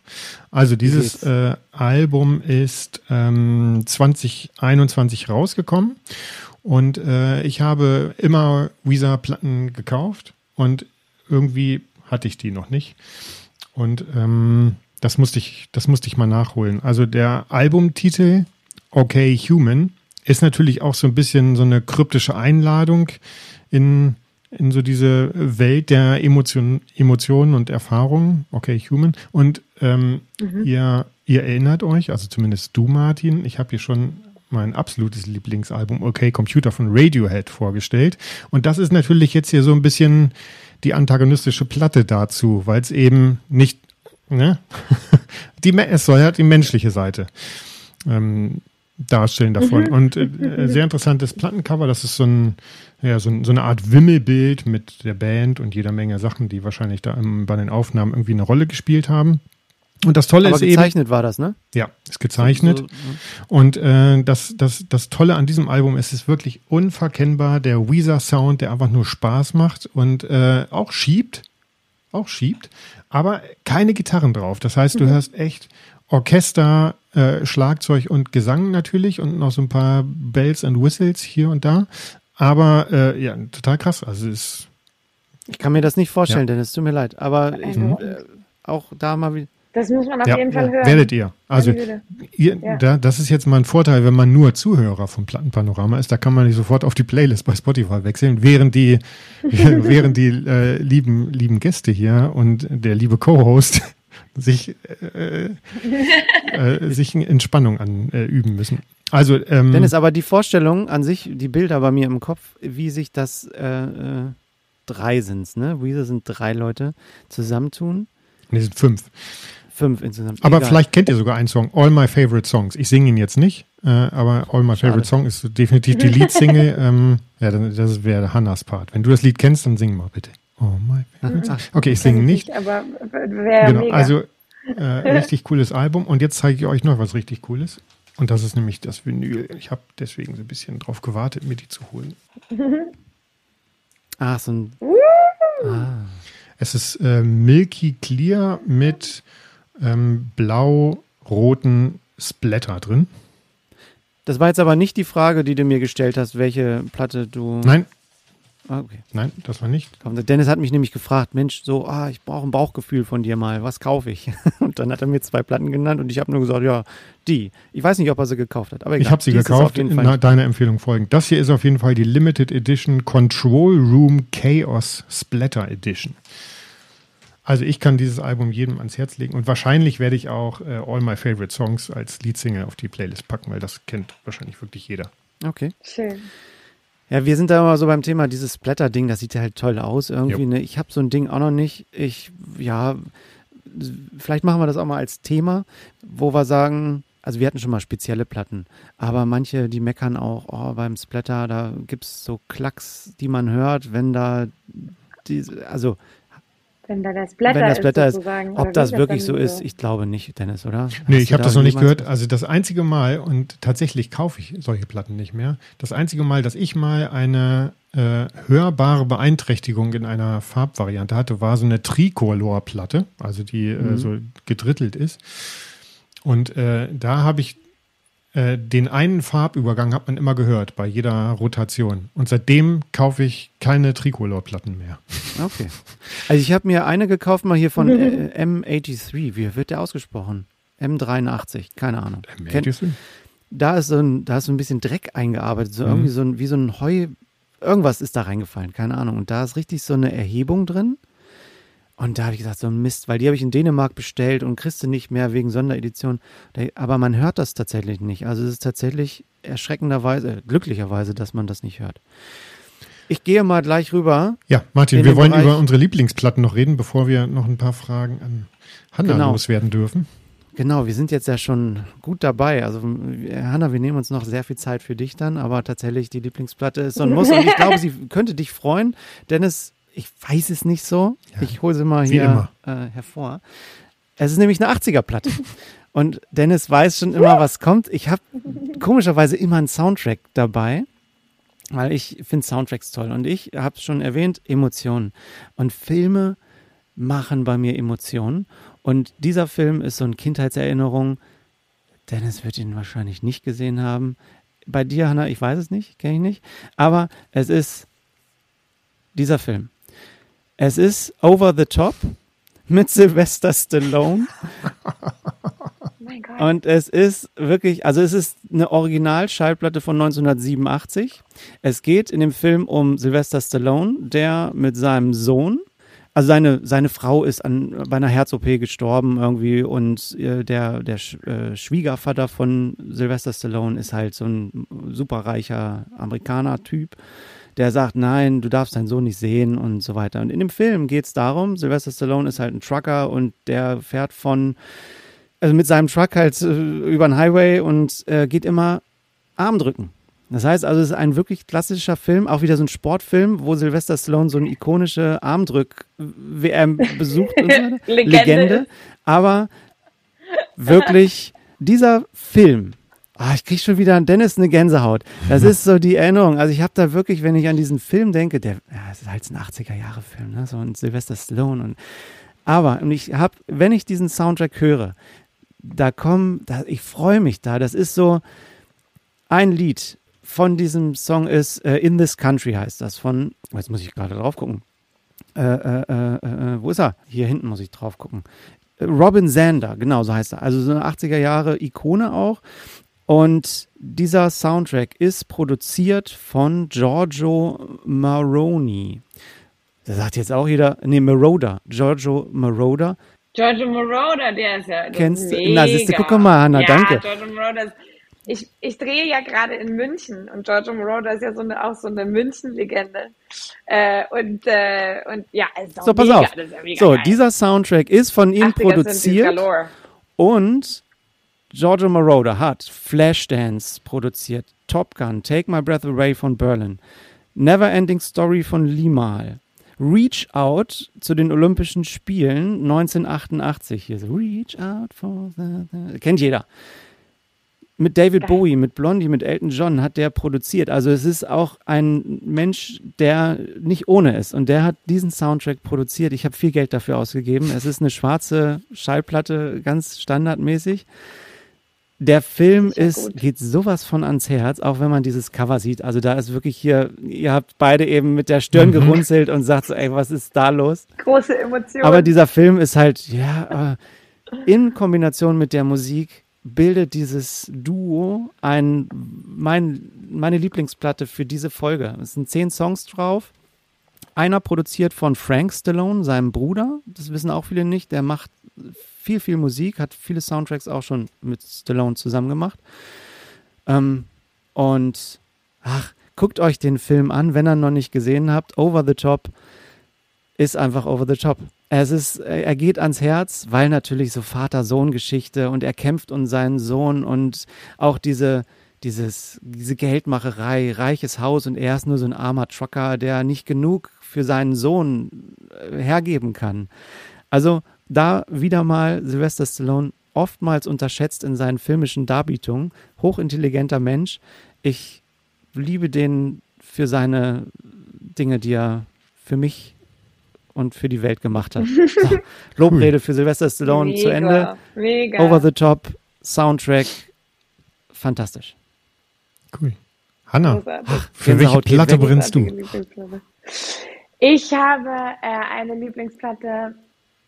A: Also dieses äh, Album ist ähm, 2021 rausgekommen und äh, ich habe immer Weezer-Platten gekauft und irgendwie hatte ich die noch nicht. Und ähm, das musste ich, das musste ich mal nachholen. Also der Albumtitel Okay Human ist natürlich auch so ein bisschen so eine kryptische Einladung in, in so diese Welt der Emotion, Emotionen und Erfahrungen. Okay Human. Und ähm, ihr, ihr erinnert euch, also zumindest du, Martin, ich habe hier schon mein absolutes Lieblingsalbum Okay Computer von Radiohead vorgestellt. Und das ist natürlich jetzt hier so ein bisschen die antagonistische Platte dazu, weil es eben nicht, ne? die, es soll ja die menschliche Seite ähm, darstellen davon. Und äh, sehr interessantes Plattencover, das ist so, ein, ja, so, so eine Art Wimmelbild mit der Band und jeder Menge Sachen, die wahrscheinlich da im, bei den Aufnahmen irgendwie eine Rolle gespielt haben. Und das Tolle
B: Aber
A: ist eben,
B: gezeichnet war das, ne?
A: ja, ist gezeichnet.
B: So, so,
A: Und äh, das, das, das Tolle an diesem Album ist, es ist wirklich unverkennbar der Weezer-Sound, der einfach nur Spaß macht und äh, auch schiebt, auch schiebt, aber keine Gitarren drauf. Das heißt, du hörst echt Orchester, äh, Schlagzeug und Gesang natürlich und noch so ein paar Bells and Whistles hier und da. Aber äh, ja, total krass. Also es ist
B: Ich kann mir das nicht vorstellen,
A: Ja.
B: Dennis, tut mir leid. Aber ich,
C: Mhm.
B: äh, auch da mal wieder.
C: Das muss man auf
A: ja,
C: jeden Fall hören.
A: werdet ihr. Also. Ihr,
C: Ja.
A: da, das ist jetzt mal ein Vorteil, wenn man nur Zuhörer vom Plattenpanorama ist. Da kann man nicht sofort auf die Playlist bei Spotify wechseln, während die, während die äh, lieben, lieben Gäste hier und der liebe Co-Host sich, äh, äh, sich in Entspannung anüben äh, üben müssen. Also, ähm,
B: Dennis, aber die Vorstellung an sich, die Bilder bei mir im Kopf, wie sich das äh, äh, drei sind's, ne? Weezer sind drei Leute zusammentun.
A: nee, sind fünf.
B: Fünf insgesamt.
A: Aber
B: Egal.
A: vielleicht kennt ihr sogar einen Song, All My Favorite Songs. Ich singe ihn jetzt nicht, äh, aber All My Favorite Song ist definitiv die Leadsingle. ähm, ja, dann, das wäre Hannas Part. Wenn du das Lied kennst, dann sing mal bitte. All My Favorite
B: Ach,
A: Okay, ich singe nicht.
C: Aber wäre
A: Genau,
C: mega.
A: also äh, richtig cooles Album. Und jetzt zeige ich euch noch was richtig Cooles. Und das ist nämlich das Vinyl. Ich habe deswegen so ein bisschen drauf gewartet, mir die zu holen.
B: Ach, so ein.
A: Es ist äh, Milky Clear mit ähm, blau-roten Splatter drin.
B: Das war jetzt aber nicht die Frage, die du mir gestellt hast, welche Platte du.
A: Nein,
B: Ah, okay.
A: nein, das war nicht.
B: Dennis hat mich nämlich gefragt, Mensch, so, ah, ich brauche ein Bauchgefühl von dir mal, was kaufe ich? Und dann hat er mir zwei Platten genannt und ich habe nur gesagt, ja, die. Ich weiß nicht, ob er sie gekauft hat, aber egal.
A: Ich habe sie
B: Die ist es
A: gekauft,
B: Auf jeden
A: in
B: Fall.
A: na- deiner Empfehlung folgend. Das hier ist auf jeden Fall die Limited Edition Control Room Chaos Splatter Edition. Also ich kann dieses Album jedem ans Herz legen und wahrscheinlich werde ich auch äh, All My Favorite Songs als Leadsingle auf die Playlist packen, weil das kennt wahrscheinlich wirklich jeder.
B: Okay.
C: Schön.
B: Ja, wir sind da immer so beim Thema dieses Splatter-Ding, das sieht ja halt toll aus irgendwie. Ne? Ich habe so ein Ding auch noch nicht. Ich, ja, vielleicht machen wir das auch mal als Thema, wo wir sagen, also wir hatten schon mal spezielle Platten, aber manche, die meckern auch, oh, beim Splatter, da gibt es so Klacks, die man hört, wenn da diese, also
C: Wenn da das Blätter,
B: wenn das Blätter
C: ist, sozusagen.
B: ob das wirklich so
C: so?
B: ist, ich glaube nicht, Dennis, oder?
A: Nee,
B: Hast
A: ich
B: du
A: habe
B: da
A: das noch nicht gehört. Also das einzige Mal, und tatsächlich kaufe ich solche Platten nicht mehr, das einzige Mal, dass ich mal eine äh, hörbare Beeinträchtigung in einer Farbvariante hatte, war so eine Tricolor-Platte, also die äh, mhm. äh, so gedrittelt ist. Und äh, da habe ich äh, den einen Farbübergang hat man immer gehört bei jeder Rotation. Und seitdem kaufe ich keine Tricolor-Platten mehr.
B: Okay. Also ich habe mir eine gekauft mal hier von äh, M83. Wie wird der ausgesprochen? M83, keine Ahnung. M83? da ist so ein, da ist so ein bisschen Dreck eingearbeitet, so mhm. irgendwie so ein, wie so ein Heu, irgendwas ist da reingefallen, keine Ahnung. Und da ist richtig so eine Erhebung drin. Und da habe ich gesagt, so ein Mist, weil die habe ich in Dänemark bestellt und kriegst du nicht mehr wegen Sonderedition. Aber man hört das tatsächlich nicht. Also es ist tatsächlich erschreckenderweise, glücklicherweise, dass man das nicht hört. Ich gehe mal gleich rüber.
A: Ja, Martin, wir wollen Bereich. über unsere Lieblingsplatten noch reden, bevor wir noch ein paar Fragen an Hanna genau. loswerden dürfen.
B: Genau, wir sind jetzt ja schon gut dabei. Also, Hanna, wir nehmen uns noch sehr viel Zeit für dich dann, aber tatsächlich die Lieblingsplatte ist so ein Muss und ich glaube, sie könnte dich freuen, denn es ich weiß es nicht so. Ja, ich hole sie mal hier äh, hervor. Es ist nämlich eine 80er-Platte. Und Dennis weiß schon immer, was kommt. Ich habe komischerweise immer einen Soundtrack dabei, weil ich finde Soundtracks toll. Und ich habe es schon erwähnt, Emotionen. Und Filme machen bei mir Emotionen. Und dieser Film ist so eine Kindheitserinnerung. Dennis wird ihn wahrscheinlich nicht gesehen haben. Bei dir, Hannah, ich weiß es nicht, kenne ich nicht. Aber es ist dieser Film. Es ist Over the Top mit Sylvester Stallone. Oh Und es ist wirklich, also es ist eine Original-Schallplatte von 1987. Es geht in dem Film um Sylvester Stallone, der mit seinem Sohn, also seine, seine Frau ist an, bei einer Herz-OP gestorben irgendwie und äh, der, der äh, Schwiegervater von Sylvester Stallone ist halt so ein superreicher Amerikaner-Typ der sagt, nein, du darfst deinen Sohn nicht sehen und so weiter. Und in dem Film geht es darum, Sylvester Stallone ist halt ein Trucker und der fährt von, also mit seinem Truck halt äh, über den Highway und äh, geht immer Arm drücken. Das heißt also, es ist ein wirklich klassischer Film, auch wieder so ein Sportfilm, wo Sylvester Stallone so eine ikonische Armdrück-WM besucht und so. Legende. Legende. Aber wirklich, dieser Film Ah, ich krieg schon wieder an Dennis eine Gänsehaut. Das ist so die Erinnerung. Also ich habe da wirklich, wenn ich an diesen Film denke, der, ja, ist halt ein 80er-Jahre-Film, ne? so ein Sylvester Stallone und aber und ich habe, wenn ich diesen Soundtrack höre, da kommen, da, ich freue mich da. Das ist so ein Lied von diesem Song ist uh, In This Country heißt das von. Jetzt muss ich gerade drauf gucken. Äh, äh, äh, äh wo ist er? Hier hinten muss ich drauf gucken. Robin Zander, genau so heißt er. Also so eine 80er Jahre Ikone auch. Und dieser Soundtrack ist produziert von Giorgio Maroni. Da sagt jetzt auch jeder, nee, Maroda, Giorgio Maroda.
C: Giorgio Moroder, der ist ja.
B: Kennst du? Na, siehst du, guck mal, Hanna,
C: ja,
B: danke.
C: Giorgio Moroder ich, ich drehe ja gerade in München und Giorgio Moroder ist ja so eine, auch so eine München-Legende. Äh, und, äh, und ja, ist
B: so, pass auf. So, geil. dieser Soundtrack ist von ihm produziert. Und Giorgio Moroder hat Flashdance produziert, Top Gun, Take My Breath Away von Berlin, Never Ending Story von Limal, Reach Out zu den Olympischen Spielen 1988. Hier so, Reach Out for the, the kennt jeder. Mit David Geil. Bowie, mit Blondie, mit Elton John hat der produziert. Also es ist auch ein Mensch, der nicht ohne ist. Und der hat diesen Soundtrack produziert. Ich habe viel Geld dafür ausgegeben. Es ist eine schwarze Schallplatte, ganz standardmäßig. Der Film ist, geht sowas von ans Herz, auch wenn man dieses Cover sieht. Also da ist wirklich hier, ihr habt beide eben mit der Stirn mhm. gerunzelt und sagt so, ey, was ist da los?
C: Große Emotionen.
B: Aber dieser Film ist halt, ja, äh, in Kombination mit der Musik bildet dieses Duo ein, mein, meine Lieblingsplatte für diese Folge. Es sind zehn Songs drauf. Einer produziert von Frank Stallone, seinem Bruder. Das wissen auch viele nicht. Der macht viel, viel Musik, hat viele Soundtracks auch schon mit Stallone zusammen gemacht. Ähm, und ach, guckt euch den Film an, wenn ihr noch nicht gesehen habt. Over the Top ist einfach over the top. Es ist, er geht ans Herz, weil natürlich so Vater-Sohn-Geschichte und er kämpft um seinen Sohn und auch diese, dieses, diese Geldmacherei, reiches Haus und er ist nur so ein armer Trucker, der nicht genug für seinen Sohn äh, hergeben kann. Also da wieder mal Sylvester Stallone oftmals unterschätzt in seinen filmischen Darbietungen. Hochintelligenter Mensch. Ich liebe den für seine Dinge, die er für mich und für die Welt gemacht hat. So, Lobrede für Sylvester Stallone
C: mega,
B: zu Ende.
C: Mega.
B: Over the top, Soundtrack, fantastisch.
A: Cool. Hanna,
C: Großartig.
A: für welche
B: Gänsehaut geht
A: Platte brennst du?
C: Ich habe äh, eine Lieblingsplatte,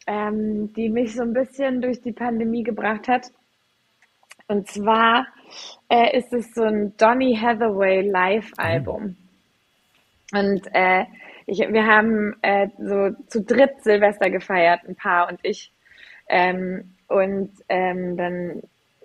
C: ähm, die mich so ein bisschen durch die Pandemie gebracht hat. Und zwar äh, ist es so ein Donny Hathaway Live-Album. Und äh, ich, wir haben äh, so zu dritt Silvester gefeiert, ein Paar und ich. Ähm, und ähm, dann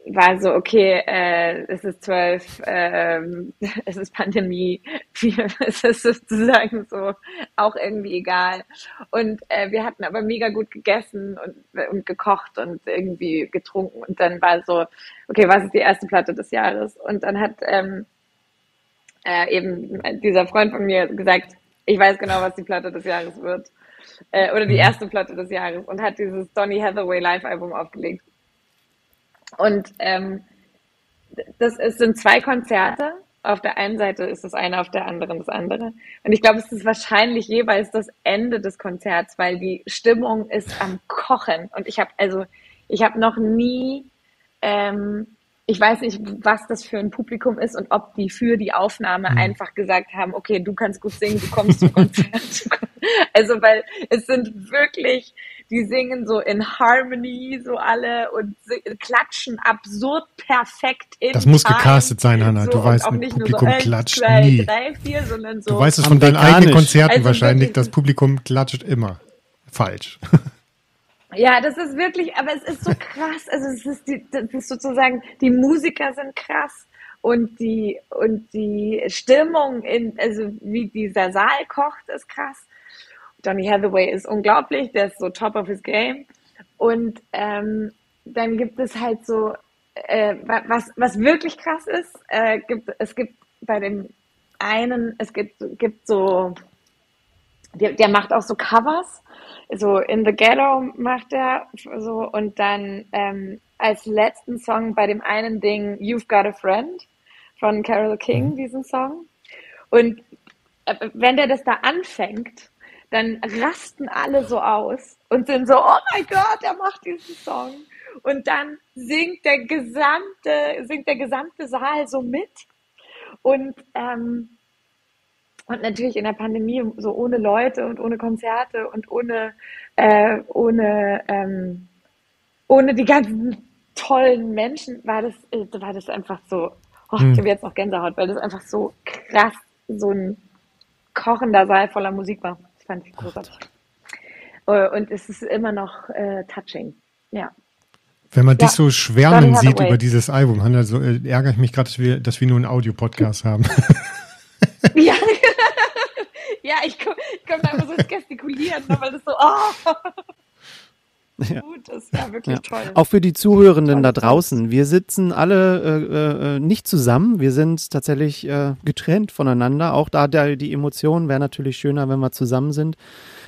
C: war so, okay, äh, es ist zwölf, ähm, es ist Pandemie, es ist sozusagen so auch irgendwie egal. Und äh, wir hatten aber mega gut gegessen und, und gekocht und irgendwie getrunken. Und dann war so, okay, was ist die erste Platte des Jahres? Und dann hat ähm, äh, eben dieser Freund von mir gesagt, ich weiß genau, was die Platte des Jahres wird. Äh, oder die erste Platte des Jahres und hat dieses Donny Hathaway Live-Album aufgelegt. Und ähm, das ist, sind zwei Konzerte. Auf der einen Seite ist das eine, auf der anderen das andere. Und ich glaube, es ist wahrscheinlich jeweils das Ende des Konzerts, weil die Stimmung ist am Kochen. Und ich habe also, ich habe noch nie, ähm, ich weiß nicht, was das für ein Publikum ist und ob die für die Aufnahme einfach gesagt haben, okay, du kannst gut singen, du kommst zum Konzert. also, weil es sind wirklich, die singen so in Harmony, so alle und klatschen absurd perfekt in
A: Das muss
C: Time.
A: gecastet sein, Hanna. Du
C: und
A: weißt,
C: nicht
A: Publikum
C: nur so,
A: klatscht
C: zwei,
A: nie.
C: Drei, vier, sondern so.
A: Du weißt es von deinen eigenen Konzerten
C: Also
A: wahrscheinlich, das Publikum klatscht immer. Falsch.
C: Ja, das ist wirklich, aber es ist so krass. Also es ist, die, das ist sozusagen, die Musiker sind krass und die und die Stimmung in, also wie dieser Saal kocht, ist krass. Donny Hathaway ist unglaublich, der ist so top of his game. Und ähm, dann gibt es halt so, äh, wa- was was wirklich krass ist, äh, gibt es gibt bei dem einen, es gibt gibt so der, der macht auch so Covers. So In the Ghetto macht er so und dann ähm, als letzten Song bei dem einen Ding You've Got a Friend von Carole King, diesen Song. Und äh, wenn der das da anfängt, dann rasten alle so aus und sind so, oh mein Gott, er macht diesen Song. Und dann singt der gesamte, singt der gesamte Saal so mit. Und ähm, und natürlich in der Pandemie so ohne Leute und ohne Konzerte und ohne, äh, ohne, ähm, ohne die ganzen tollen Menschen war das, war das einfach so, oh, ich habe jetzt noch Gänsehaut, weil das einfach so krass, so ein kochender Saal voller Musik war. Das fand ich großartig. Äh, Und es ist immer noch äh, touching. Ja.
A: Wenn man
C: Ja,
A: dich so schwärmen sieht über dieses Album, Hanna, so äh, ärgere ich mich gerade, dass wir, dass wir nur einen Audio-Podcast haben.
C: Ja, ja ich komme komm da immer so ins Gestikulieren, weil das so, oh,
B: Ja.
C: gut ist. Ja, wirklich
B: Ja.
C: toll.
B: Auch für die Zuhörenden da draußen. Wir sitzen alle äh, äh, nicht zusammen. Wir sind tatsächlich äh, getrennt voneinander. Auch da der, die Emotionen wäre natürlich schöner, wenn wir zusammen sind.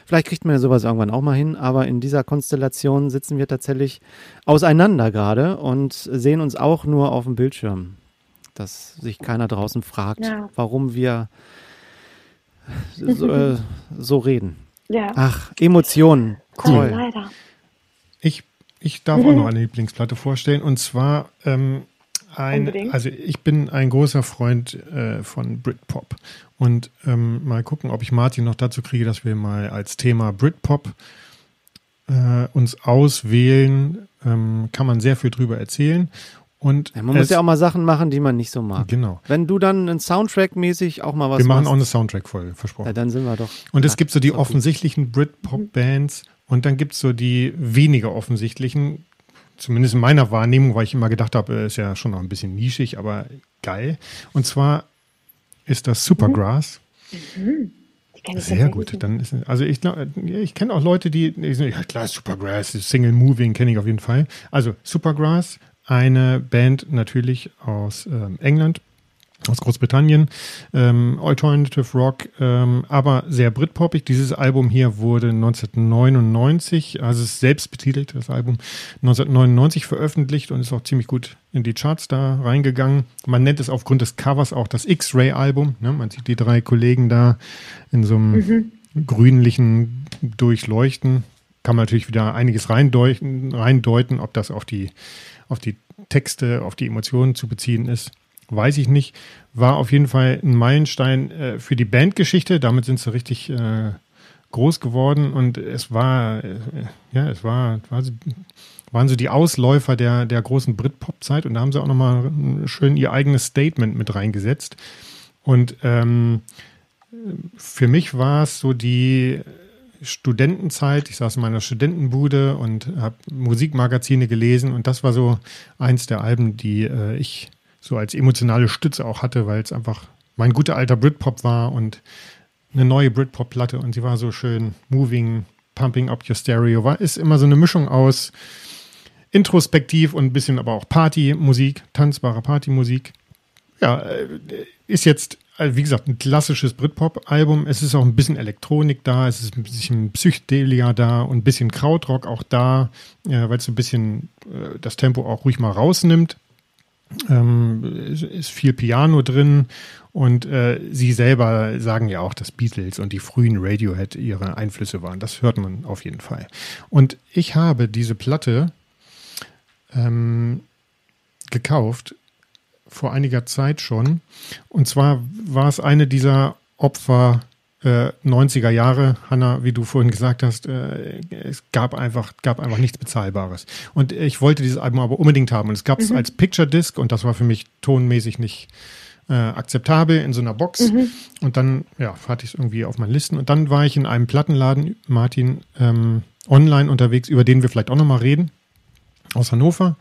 B: Vielleicht kriegt man ja sowas irgendwann auch mal hin, aber in dieser Konstellation sitzen wir tatsächlich auseinander gerade und sehen uns auch nur auf dem Bildschirm. Dass sich keiner draußen fragt,
C: Ja.
B: warum wir so, äh, so reden.
C: Ja,
B: Ach, Emotionen. Toll.
C: leider.
A: Ich, darf auch noch eine Lieblingsplatte vorstellen und zwar ähm, ein,
C: Unbedingt.
A: also ich bin ein großer Freund äh, von Britpop und ähm, mal gucken, ob ich Martin noch dazu kriege, dass wir mal als Thema Britpop äh, uns auswählen. Ähm, kann man sehr viel drüber erzählen und
B: Ja, man muss
A: es-
B: ja auch mal Sachen machen, die man nicht so mag.
A: genau.
B: Wenn du dann ein Soundtrack-mäßig auch mal was
A: Wir machen
B: machst,
A: auch eine Soundtrack-Folge, versprochen.
B: ja, dann sind wir doch.
A: Und es
B: Ja,
A: gibt so die offensichtlichen Britpop-Bands und dann gibt es so die weniger offensichtlichen, zumindest in meiner Wahrnehmung, weil ich immer gedacht habe, äh, ist ja schon noch ein bisschen nischig, aber geil. Und zwar ist das Supergrass.
C: Ich
A: Sehr gut. Dann ist, also ich, glaub, ja, ich kenne auch Leute, die, ja klar, Supergrass, Single Moving kenne ich auf jeden Fall. Also Supergrass, eine Band natürlich aus ähm, England, aus Großbritannien, ähm, Alternative Rock, ähm, aber sehr Britpoppig. Dieses Album hier wurde 1999, also es ist selbst betitelt, das Album 1999 veröffentlicht und ist auch ziemlich gut in die Charts da reingegangen. Man nennt es aufgrund des Covers auch das X-Ray-Album. Ne? Man sieht die drei Kollegen da in so einem mhm. grünlichen Durchleuchten. Kann man natürlich wieder einiges reindeuten, reindeuten, ob das auf die, auf die Texte, auf die Emotionen zu beziehen ist weiß ich nicht. War auf jeden Fall ein Meilenstein äh, für die Bandgeschichte. Damit sind sie richtig äh, groß geworden und es war, äh, ja, es war, war, waren so die Ausläufer der, der großen Britpop-Zeit und da haben sie auch nochmal schön ihr eigenes Statement mit reingesetzt. Und ähm, für mich war es so die Studentenzeit. Ich saß in meiner Studentenbude und habe Musikmagazine gelesen und das war so eins der Alben, die äh, ich so als emotionale Stütze auch hatte, weil es einfach mein guter alter Britpop war und eine neue Britpop-Platte und sie war so schön moving, pumping up your stereo. War, ist immer so eine Mischung aus introspektiv und ein bisschen aber auch Partymusik, tanzbare Partymusik. Ja, äh, ist jetzt, also wie gesagt, ein klassisches Britpop-Album. Es ist auch ein bisschen Elektronik da, es ist ein bisschen Psychedelia da und ein bisschen Krautrock auch da, ja, weil es so ein bisschen äh, das Tempo auch ruhig mal rausnimmt. Ähm, ist viel Piano drin und äh, sie selber sagen ja auch, dass Beatles und die frühen Radiohead ihre Einflüsse waren. Das hört man auf jeden Fall. Und ich habe diese Platte ähm, gekauft vor einiger Zeit schon. Und zwar war es eine dieser Opfer äh, 90er Jahre, Hanna, wie du vorhin gesagt hast, äh, es gab einfach, gab einfach nichts Bezahlbares. Und ich wollte dieses Album aber unbedingt haben. Und es gab es mhm. als Picture Disc und das war für mich tonmäßig nicht äh, akzeptabel in so einer Box. Mhm. Und dann, ja, hatte ich es irgendwie auf meinen Listen. Und dann war ich in einem Plattenladen, Martin, ähm, online unterwegs, über den wir vielleicht auch nochmal reden, aus Hannover.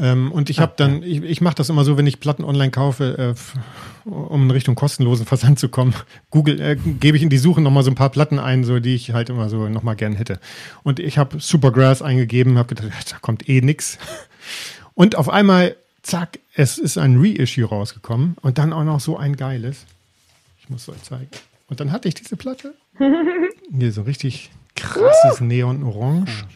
A: Ähm, und ich habe dann, ich, ich mache das immer so, wenn ich Platten online kaufe, äh, um in Richtung kostenlosen Versand zu kommen, Google, äh, gebe ich in die Suche nochmal so ein paar Platten ein, so die ich halt immer so nochmal gern hätte. Und ich habe Supergrass eingegeben, habe gedacht, da kommt eh nix. Und auf einmal, zack, es ist ein Reissue rausgekommen und dann auch noch so ein geiles. Ich muss es euch zeigen. Und dann hatte ich diese Platte. Hier so richtig krasses Neon-Orange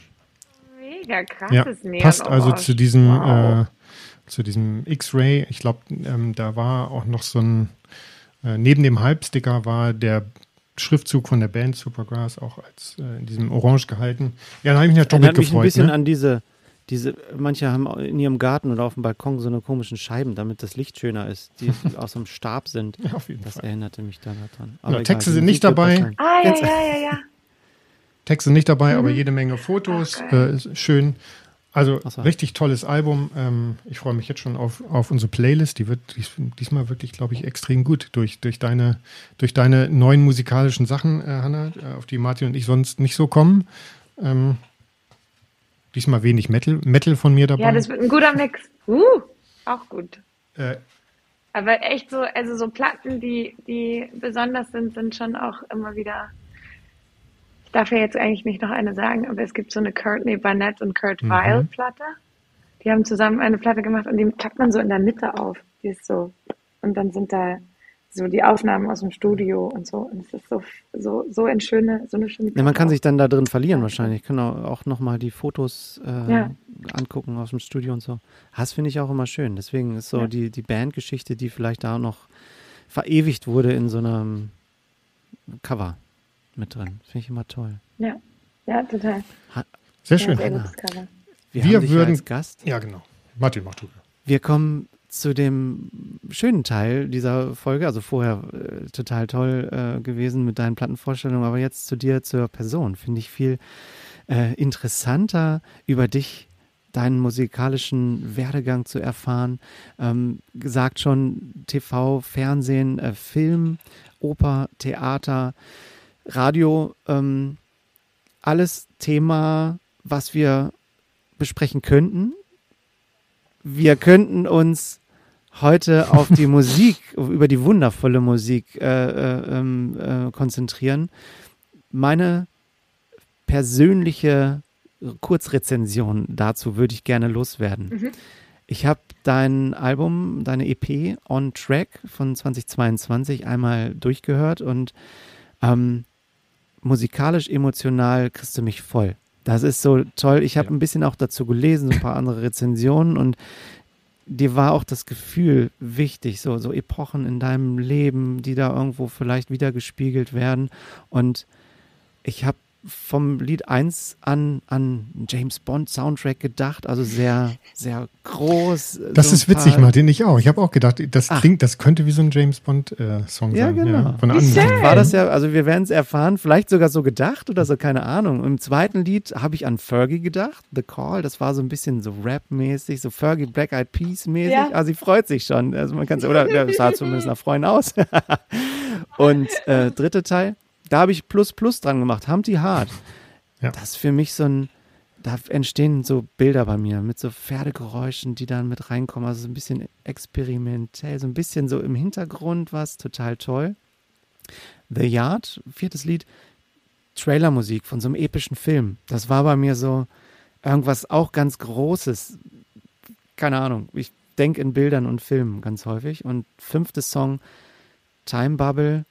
A: mega krasses ja, Passt also zu diesem, wow. äh, zu diesem X-Ray. Ich glaube, ähm, da war auch noch so ein, äh, neben dem Halbsticker war der Schriftzug von der Band Supergrass auch als äh, in diesem Orange gehalten. Ja, da habe ich mich natürlich gefreut. mich ein
B: bisschen
A: ne?
B: an diese, diese, manche haben in ihrem Garten oder auf dem Balkon so eine komischen Scheiben, damit das Licht schöner ist, die aus so einem Stab sind. Ja, auf jeden das Fall. erinnerte mich da daran.
A: Ja, Texte sind nicht dabei.
C: Ah, ja, ja, ja, ja.
A: Texte nicht dabei, mhm. aber jede Menge Fotos. Äh, schön. Also so. richtig tolles Album. Ähm, ich freue mich jetzt schon auf, auf unsere Playlist. Die wird dies, diesmal wirklich, glaube ich, extrem gut durch, durch, deine, durch deine neuen musikalischen Sachen, äh, Hanna, äh, auf die Martin und ich sonst nicht so kommen. Ähm, diesmal wenig Metal, Metal von mir dabei.
C: Ja, das wird ein guter Mix. Uh, auch gut. Äh, aber echt so, also so Platten, die, die besonders sind, sind schon auch immer wieder darf ja jetzt eigentlich nicht noch eine sagen, aber es gibt so eine Courtney Barnett und Kurt mhm. Weil Platte. Die haben zusammen eine Platte gemacht und die klappt man so in der Mitte auf. Die ist so, und dann sind da so die Aufnahmen aus dem Studio und so. Und es ist so, so, so eine schöne, so eine schöne.
B: Ja, man kann sich dann da drin verlieren wahrscheinlich. Ich kann auch nochmal die Fotos äh, ja. angucken aus dem Studio und so. Das finde ich auch immer schön. Deswegen ist so ja. die, die Bandgeschichte, die vielleicht da noch verewigt wurde in so einem Cover mit drin. Finde ich immer toll.
C: Ja, ja, total. Ha
A: sehr schön.
C: Ja,
A: sehr wir, wir würden als Gast. Ja, genau. Martin, mach du.
B: Wir kommen zu dem schönen Teil dieser Folge. Also vorher äh, total toll äh, gewesen mit deinen Plattenvorstellungen, aber jetzt zu dir, zur Person. Finde ich viel äh, interessanter über dich, deinen musikalischen Werdegang zu erfahren. Ähm, gesagt schon, TV, Fernsehen, äh, Film, Oper, Theater. Radio ähm, alles Thema, was wir besprechen könnten. Wir könnten uns heute auf die Musik, über die wundervolle Musik äh, äh, ähm, äh, konzentrieren. Meine persönliche Kurzrezension dazu würde ich gerne loswerden. Mhm. Ich habe dein Album, deine EP On Track von 2022 einmal durchgehört und ähm, musikalisch, emotional kriegst du mich voll. Das ist so toll. Ich habe ja. ein bisschen auch dazu gelesen, so ein paar andere Rezensionen und dir war auch das Gefühl wichtig, so, so Epochen in deinem Leben, die da irgendwo vielleicht wieder gespiegelt werden. Und ich habe vom Lied 1 an an James Bond Soundtrack gedacht, also sehr, sehr groß.
A: Das so ist witzig, Martin, ich auch. Ich habe auch gedacht, das Ach. klingt, das könnte wie so ein James Bond äh, Song
B: ja,
A: sein.
B: Genau. Ja, von der War das ja, also wir werden es erfahren, vielleicht sogar so gedacht oder so, keine Ahnung. Im zweiten Lied habe ich an Fergie gedacht, The Call, das war so ein bisschen so Rap-mäßig, so Fergie Black Eyed Peas mäßig. Ja. Also sie freut sich schon. Also man kann oder das sah zumindest nach Freuen aus. Und äh, dritte Teil, da habe ich Plus Plus dran gemacht, Humpty Hart. Ja. Das ist für mich so ein, da entstehen so Bilder bei mir mit so Pferdegeräuschen, die dann mit reinkommen. Also so ein bisschen experimentell, so ein bisschen so im Hintergrund was, total toll. The Yard, viertes Lied, Trailermusik von so einem epischen Film. Das war bei mir so irgendwas auch ganz Großes. Keine Ahnung, ich denke in Bildern und Filmen ganz häufig. Und fünftes Song, Time Bubble,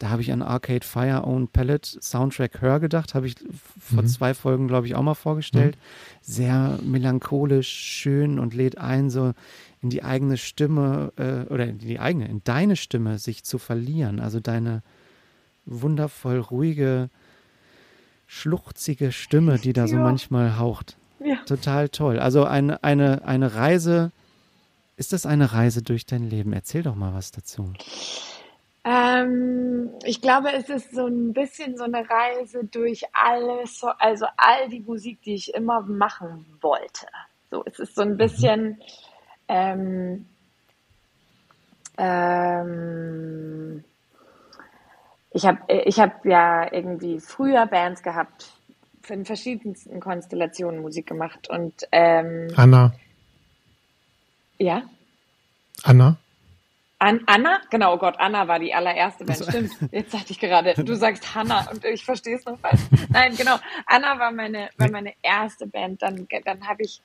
B: da habe ich an Arcade Fire Own Palette Soundtrack Hör gedacht, habe ich vor mhm. zwei Folgen, glaube ich, auch mal vorgestellt. Mhm. Sehr melancholisch, schön und lädt ein, so in die eigene Stimme äh, oder in die eigene, in deine Stimme sich zu verlieren. Also deine wundervoll ruhige, schluchzige Stimme, die da so manchmal haucht. Ja. Total toll. Also eine, eine, eine Reise. Ist das eine Reise durch dein Leben? Erzähl doch mal was dazu.
C: Ähm, ich glaube, es ist so ein bisschen so eine Reise durch alles, also all die Musik, die ich immer machen wollte. So, es ist so ein bisschen, ähm, ähm, ich habe ich hab ja irgendwie früher Bands gehabt, in verschiedensten Konstellationen Musik gemacht und ähm,
A: Anna.
C: Ja.
A: Anna.
C: An Anna? Genau, oh Gott, Anna war die allererste Band. Stimmt, jetzt sagte ich gerade, du sagst Hanna und ich verstehe es noch falsch. Nein, genau, Anna war meine, war meine erste Band. Dann, dann habe ich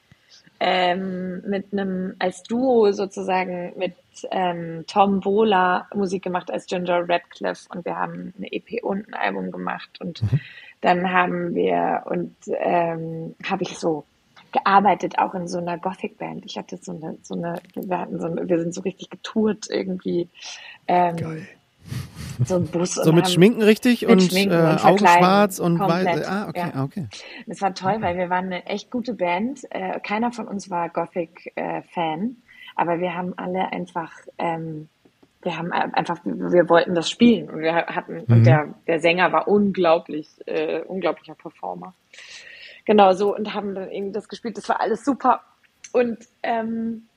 C: ähm, mit einem, als Duo sozusagen mit ähm, Tom Bola Musik gemacht als Ginger Radcliffe und wir haben eine EP und ein Album gemacht und mhm. dann haben wir und ähm, habe ich so gearbeitet, auch in so einer Gothic-Band. Ich hatte so eine, so eine, wir hatten so eine, wir sind so richtig getourt irgendwie. Ähm, Geil. So ein Bus.
B: So mit Schminken richtig mit und, Schminken äh, und Augen schwarz und weiß. Ah, okay, ja. okay.
C: Das war toll, weil wir waren eine echt gute Band. Äh, keiner von uns war Gothic-Fan, äh, aber wir haben alle einfach, ähm, wir haben einfach, wir wollten das spielen und wir hatten, mhm. und der, der Sänger war unglaublich, äh, unglaublicher Performer. Genau so und haben dann irgendwie das gespielt. Das war alles super. Und ähm,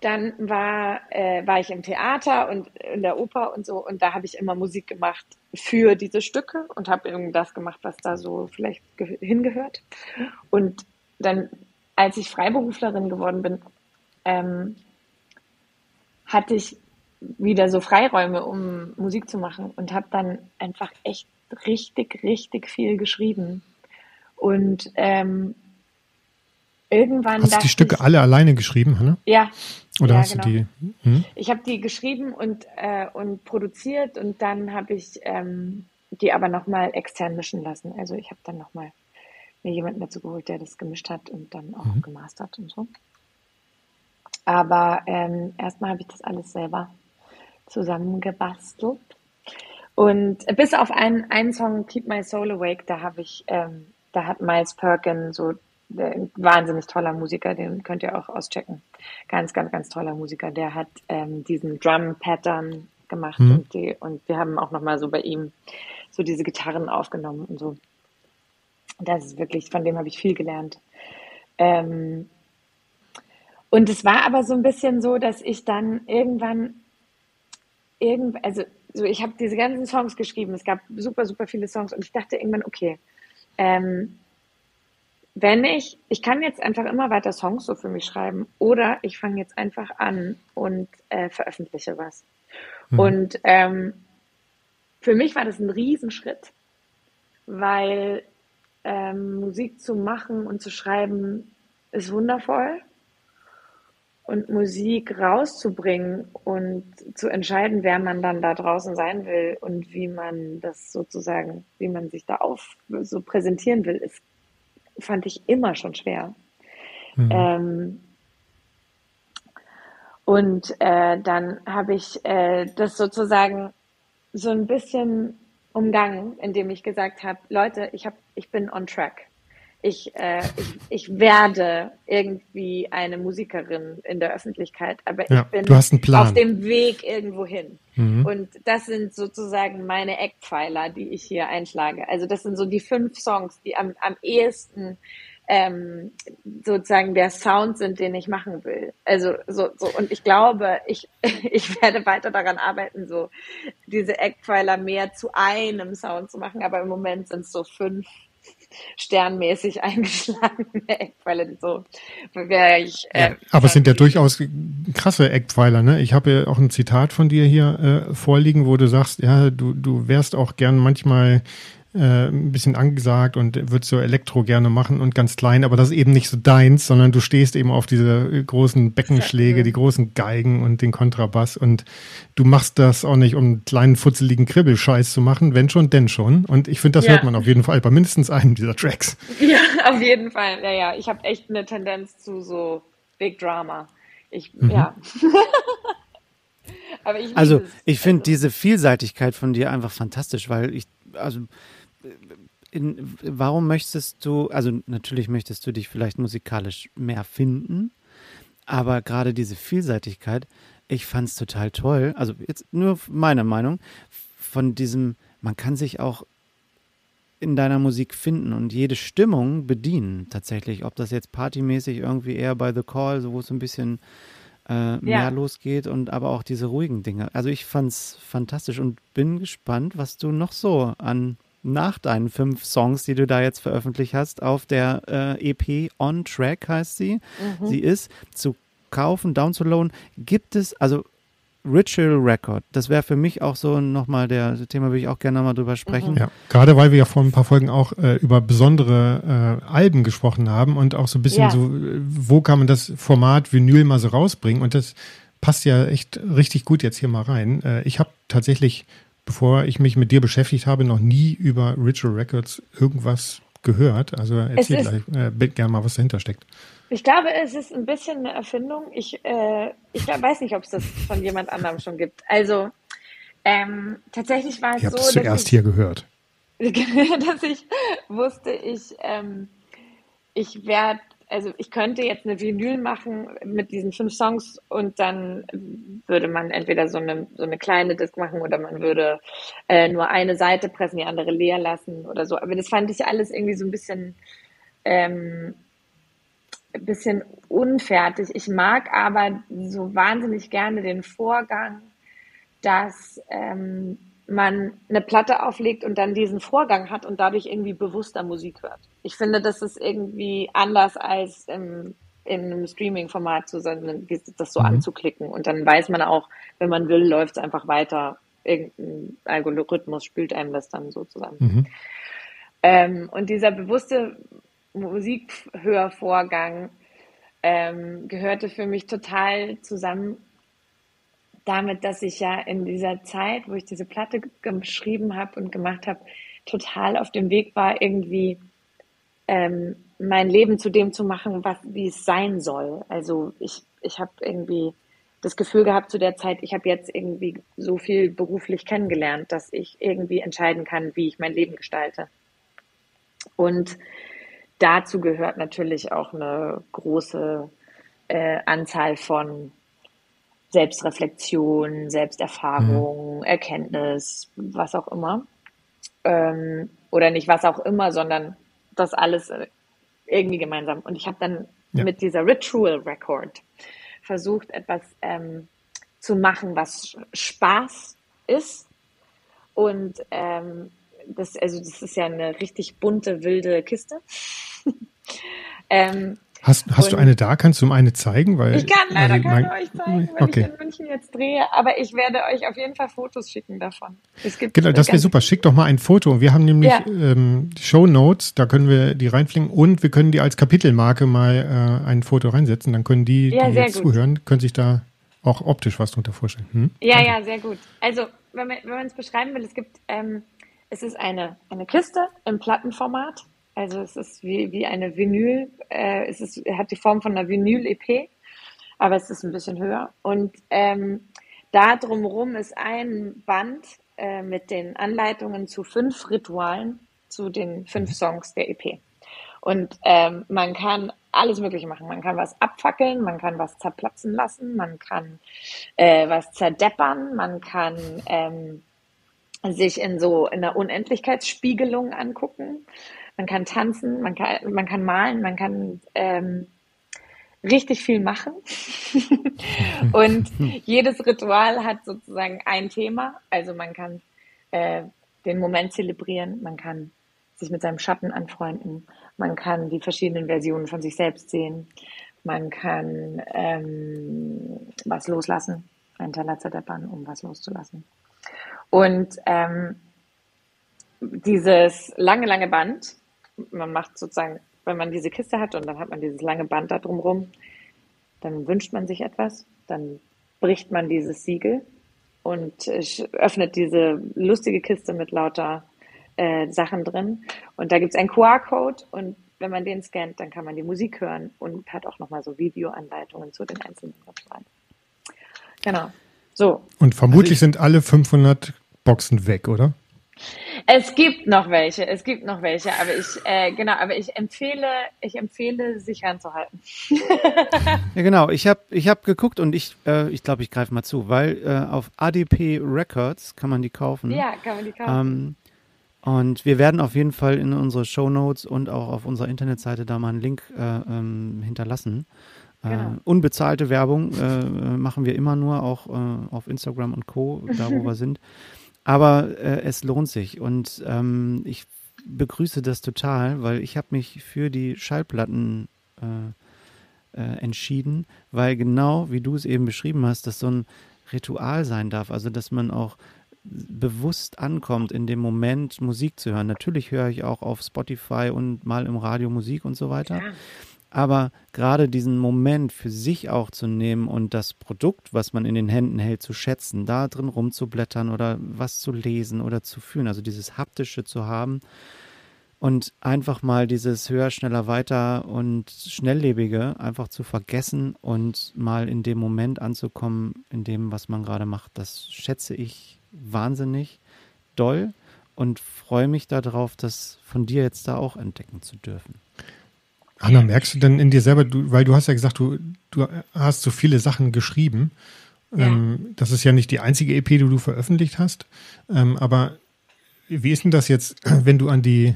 C: dann war, äh, war ich im Theater und in der Oper und so und da habe ich immer Musik gemacht für diese Stücke und habe irgendwas gemacht, was da so vielleicht hingehört. Und dann, als ich Freiberuflerin geworden bin, ähm, hatte ich wieder so Freiräume, um Musik zu machen und habe dann einfach echt richtig, richtig viel geschrieben. Und ähm, irgendwann.
A: Hast du die Stücke ich, alle alleine geschrieben, Hanna?
C: Ja.
A: Oder
C: ja,
A: hast genau. du die? Hm?
C: Ich habe die geschrieben und, äh, und produziert und dann habe ich ähm, die aber nochmal extern mischen lassen. Also ich habe dann nochmal mir jemanden dazu geholt, der das gemischt hat und dann auch mhm. gemastert und so. Aber ähm, erstmal habe ich das alles selber zusammengebastelt. Und bis auf einen, einen Song, Keep My Soul Awake, da habe ich, ähm, da hat Miles Perkin so ein wahnsinnig toller Musiker, den könnt ihr auch auschecken. Ganz, ganz, ganz toller Musiker. Der hat ähm, diesen Drum-Pattern gemacht mhm. und, die, und wir haben auch nochmal so bei ihm so diese Gitarren aufgenommen und so. Das ist wirklich, von dem habe ich viel gelernt. Ähm, und es war aber so ein bisschen so, dass ich dann irgendwann, irgend, also so ich habe diese ganzen Songs geschrieben. Es gab super, super viele Songs und ich dachte irgendwann, okay, ähm, wenn ich, ich kann jetzt einfach immer weiter Songs so für mich schreiben oder ich fange jetzt einfach an und äh, veröffentliche was. Mhm. Und ähm, für mich war das ein Riesenschritt, weil ähm, Musik zu machen und zu schreiben ist wundervoll. Und Musik rauszubringen und zu entscheiden, wer man dann da draußen sein will und wie man das sozusagen, wie man sich da auf so präsentieren will, ist, fand ich immer schon schwer. Mhm. Ähm, und äh, dann habe ich äh, das sozusagen so ein bisschen umgangen, indem ich gesagt habe, Leute, ich, hab, ich bin on track. Ich, äh, ich, ich werde irgendwie eine Musikerin in der Öffentlichkeit, aber
A: ja,
C: ich bin
A: auf
C: dem Weg irgendwo hin. Mhm. Und das sind sozusagen meine Eckpfeiler, die ich hier einschlage. Also das sind so die fünf Songs, die am, am ehesten ähm, sozusagen der Sound sind, den ich machen will. Also so, so und ich glaube, ich, ich werde weiter daran arbeiten, so diese Eckpfeiler mehr zu einem Sound zu machen, aber im Moment sind es so fünf sternmäßig eingeschlagene Eckpfeiler, so ich.
A: Äh, ja, aber es sind ja durchaus krasse Eckpfeiler, ne? Ich habe ja auch ein Zitat von dir hier äh, vorliegen, wo du sagst, ja, du, du wärst auch gern manchmal äh, ein bisschen angesagt und würdest so Elektro gerne machen und ganz klein, aber das ist eben nicht so deins, sondern du stehst eben auf diese großen Beckenschläge, die großen Geigen und den Kontrabass und du machst das auch nicht, um einen kleinen futzeligen Kribbelscheiß zu machen, wenn schon, denn schon. Und ich finde, das ja. hört man auf jeden Fall bei mindestens einem dieser Tracks.
C: Ja, auf jeden Fall. Ja, ja. Ich habe echt eine Tendenz zu so Big Drama. Ich, mhm. ja.
B: ich also ich finde also. diese Vielseitigkeit von dir einfach fantastisch, weil ich, also in, warum möchtest du, also natürlich möchtest du dich vielleicht musikalisch mehr finden, aber gerade diese Vielseitigkeit, ich fand es total toll, also jetzt nur meine Meinung, von diesem, man kann sich auch in deiner Musik finden und jede Stimmung bedienen tatsächlich, ob das jetzt partymäßig irgendwie eher bei The Call, so wo es ein bisschen äh, mehr ja. losgeht und aber auch diese ruhigen Dinge. Also ich fand es fantastisch und bin gespannt, was du noch so an nach deinen fünf Songs, die du da jetzt veröffentlicht hast, auf der äh, EP On Track heißt sie. Mhm. Sie ist zu kaufen, downzuladen. Gibt es, also Ritual Record, das wäre für mich auch so nochmal der das Thema, würde ich auch gerne nochmal drüber sprechen.
A: Ja, gerade weil wir ja vor ein paar Folgen auch äh, über besondere äh, Alben gesprochen haben und auch so ein bisschen ja. so, wo kann man das Format Vinyl mal so rausbringen und das passt ja echt richtig gut jetzt hier mal rein. Äh, ich habe tatsächlich bevor ich mich mit dir beschäftigt habe, noch nie über Ritual Records irgendwas gehört. Also erzähl gleich äh, gerne mal, was dahinter steckt.
C: Ich glaube, es ist ein bisschen eine Erfindung. Ich, äh, ich weiß nicht, ob es das von jemand anderem schon gibt. Also ähm, tatsächlich war es
A: ich
C: so,
A: dass zuerst ich, hier gehört,
C: dass ich wusste, ich ähm, ich werde also ich könnte jetzt eine Vinyl machen mit diesen fünf Songs und dann würde man entweder so eine, so eine kleine Disc machen oder man würde äh, nur eine Seite pressen, die andere leer lassen oder so. Aber das fand ich alles irgendwie so ein bisschen, ähm, ein bisschen unfertig. Ich mag aber so wahnsinnig gerne den Vorgang, dass ähm, man eine Platte auflegt und dann diesen Vorgang hat und dadurch irgendwie bewusster Musik hört. Ich finde, das ist irgendwie anders als im, in einem Streaming-Format zu sein, das so mhm. anzuklicken. Und dann weiß man auch, wenn man will, läuft es einfach weiter. Irgendein Algorithmus spült einem das dann so zusammen. Mhm. Ähm, und dieser bewusste Musikhörvorgang ähm, gehörte für mich total zusammen damit, dass ich ja in dieser Zeit, wo ich diese Platte geschrieben habe und gemacht habe, total auf dem Weg war, irgendwie ähm, mein Leben zu dem zu machen, was wie es sein soll. Also ich, ich habe irgendwie das Gefühl gehabt zu der Zeit, ich habe jetzt irgendwie so viel beruflich kennengelernt, dass ich irgendwie entscheiden kann, wie ich mein Leben gestalte. Und dazu gehört natürlich auch eine große äh, Anzahl von Selbstreflexion, Selbsterfahrung, mhm. Erkenntnis, was auch immer. Ähm, oder nicht was auch immer, sondern das alles äh, irgendwie gemeinsam. Und ich habe dann ja. mit dieser Ritual Record versucht, etwas ähm, zu machen, was Spaß ist. Und ähm, das, also das ist ja eine richtig bunte, wilde Kiste.
A: ähm, Hast, hast du eine da? Kannst du mir eine zeigen? Weil,
C: ich kann leider
A: also,
C: keine euch zeigen, wenn okay. ich in München jetzt drehe, aber ich werde euch auf jeden Fall Fotos schicken davon.
A: Es gibt genau, das wäre super. Schick doch mal ein Foto. Wir haben nämlich ja. ähm, Show Notes, da können wir die reinfliegen und wir können die als Kapitelmarke mal äh, ein Foto reinsetzen. Dann können die, ja, die jetzt gut. zuhören, können sich da auch optisch was drunter vorstellen. Hm?
C: Ja, Danke. ja, sehr gut. Also, wenn man es beschreiben will, es gibt, ähm, es ist eine, eine Kiste im Plattenformat also es ist wie, wie eine Vinyl, äh, es ist, hat die Form von einer Vinyl-EP, aber es ist ein bisschen höher. Und ähm, da drumherum ist ein Band äh, mit den Anleitungen zu fünf Ritualen, zu den fünf Songs der EP. Und ähm, man kann alles Mögliche machen. Man kann was abfackeln, man kann was zerplatzen lassen, man kann äh, was zerdeppern, man kann ähm, sich in so in einer Unendlichkeitsspiegelung angucken man kann tanzen, man kann, man kann malen, man kann ähm, richtig viel machen. und jedes Ritual hat sozusagen ein Thema. Also man kann äh, den Moment zelebrieren, man kann sich mit seinem Schatten anfreunden, man kann die verschiedenen Versionen von sich selbst sehen, man kann ähm, was loslassen, einen Teller zerdeppern, um was loszulassen. Und ähm, dieses lange, lange Band man macht sozusagen, wenn man diese Kiste hat und dann hat man dieses lange Band da drumrum, dann wünscht man sich etwas, dann bricht man dieses Siegel und öffnet diese lustige Kiste mit lauter äh, Sachen drin. Und da gibt es einen QR-Code und wenn man den scannt, dann kann man die Musik hören und hat auch nochmal so Videoanleitungen zu den einzelnen Webseiten. Genau. So.
A: Und vermutlich also sind alle 500 Boxen weg, oder?
C: Es gibt noch welche, es gibt noch welche, aber ich, äh, genau, aber ich empfehle, ich empfehle, sich ranzuhalten.
B: ja, genau. Ich habe, ich habe geguckt und ich, äh, ich glaube, ich greife mal zu, weil äh, auf ADP Records kann man die kaufen.
C: Ja, kann man die kaufen. Ähm,
B: und wir werden auf jeden Fall in unsere Show Notes und auch auf unserer Internetseite da mal einen Link äh, ähm, hinterlassen. Äh, genau. unbezahlte Werbung äh, machen wir immer nur auch auf Instagram und Co., da wo wir sind. Aber äh, es lohnt sich und ähm, ich begrüße das total, weil ich habe mich für die Schallplatten äh, äh, entschieden, weil genau wie du es eben beschrieben hast, dass so ein Ritual sein darf, also dass man auch bewusst ankommt, in dem Moment Musik zu hören. Natürlich höre ich auch auf Spotify und mal im Radio Musik und so weiter. Ja. Aber gerade diesen Moment für sich auch zu nehmen und das Produkt, was man in den Händen hält, zu schätzen, da drin rumzublättern oder was zu lesen oder zu fühlen, also dieses haptische zu haben und einfach mal dieses höher, schneller, weiter und schnelllebige einfach zu vergessen und mal in dem Moment anzukommen, in dem, was man gerade macht, das schätze ich wahnsinnig doll und freue mich darauf, das von dir jetzt da auch entdecken zu dürfen.
A: Hanna, merkst du denn in dir selber, du, weil du hast ja gesagt, du, du hast so viele Sachen geschrieben. Ja. Ähm, das ist ja nicht die einzige EP, die du veröffentlicht hast. Ähm, aber wie ist denn das jetzt, wenn du an die,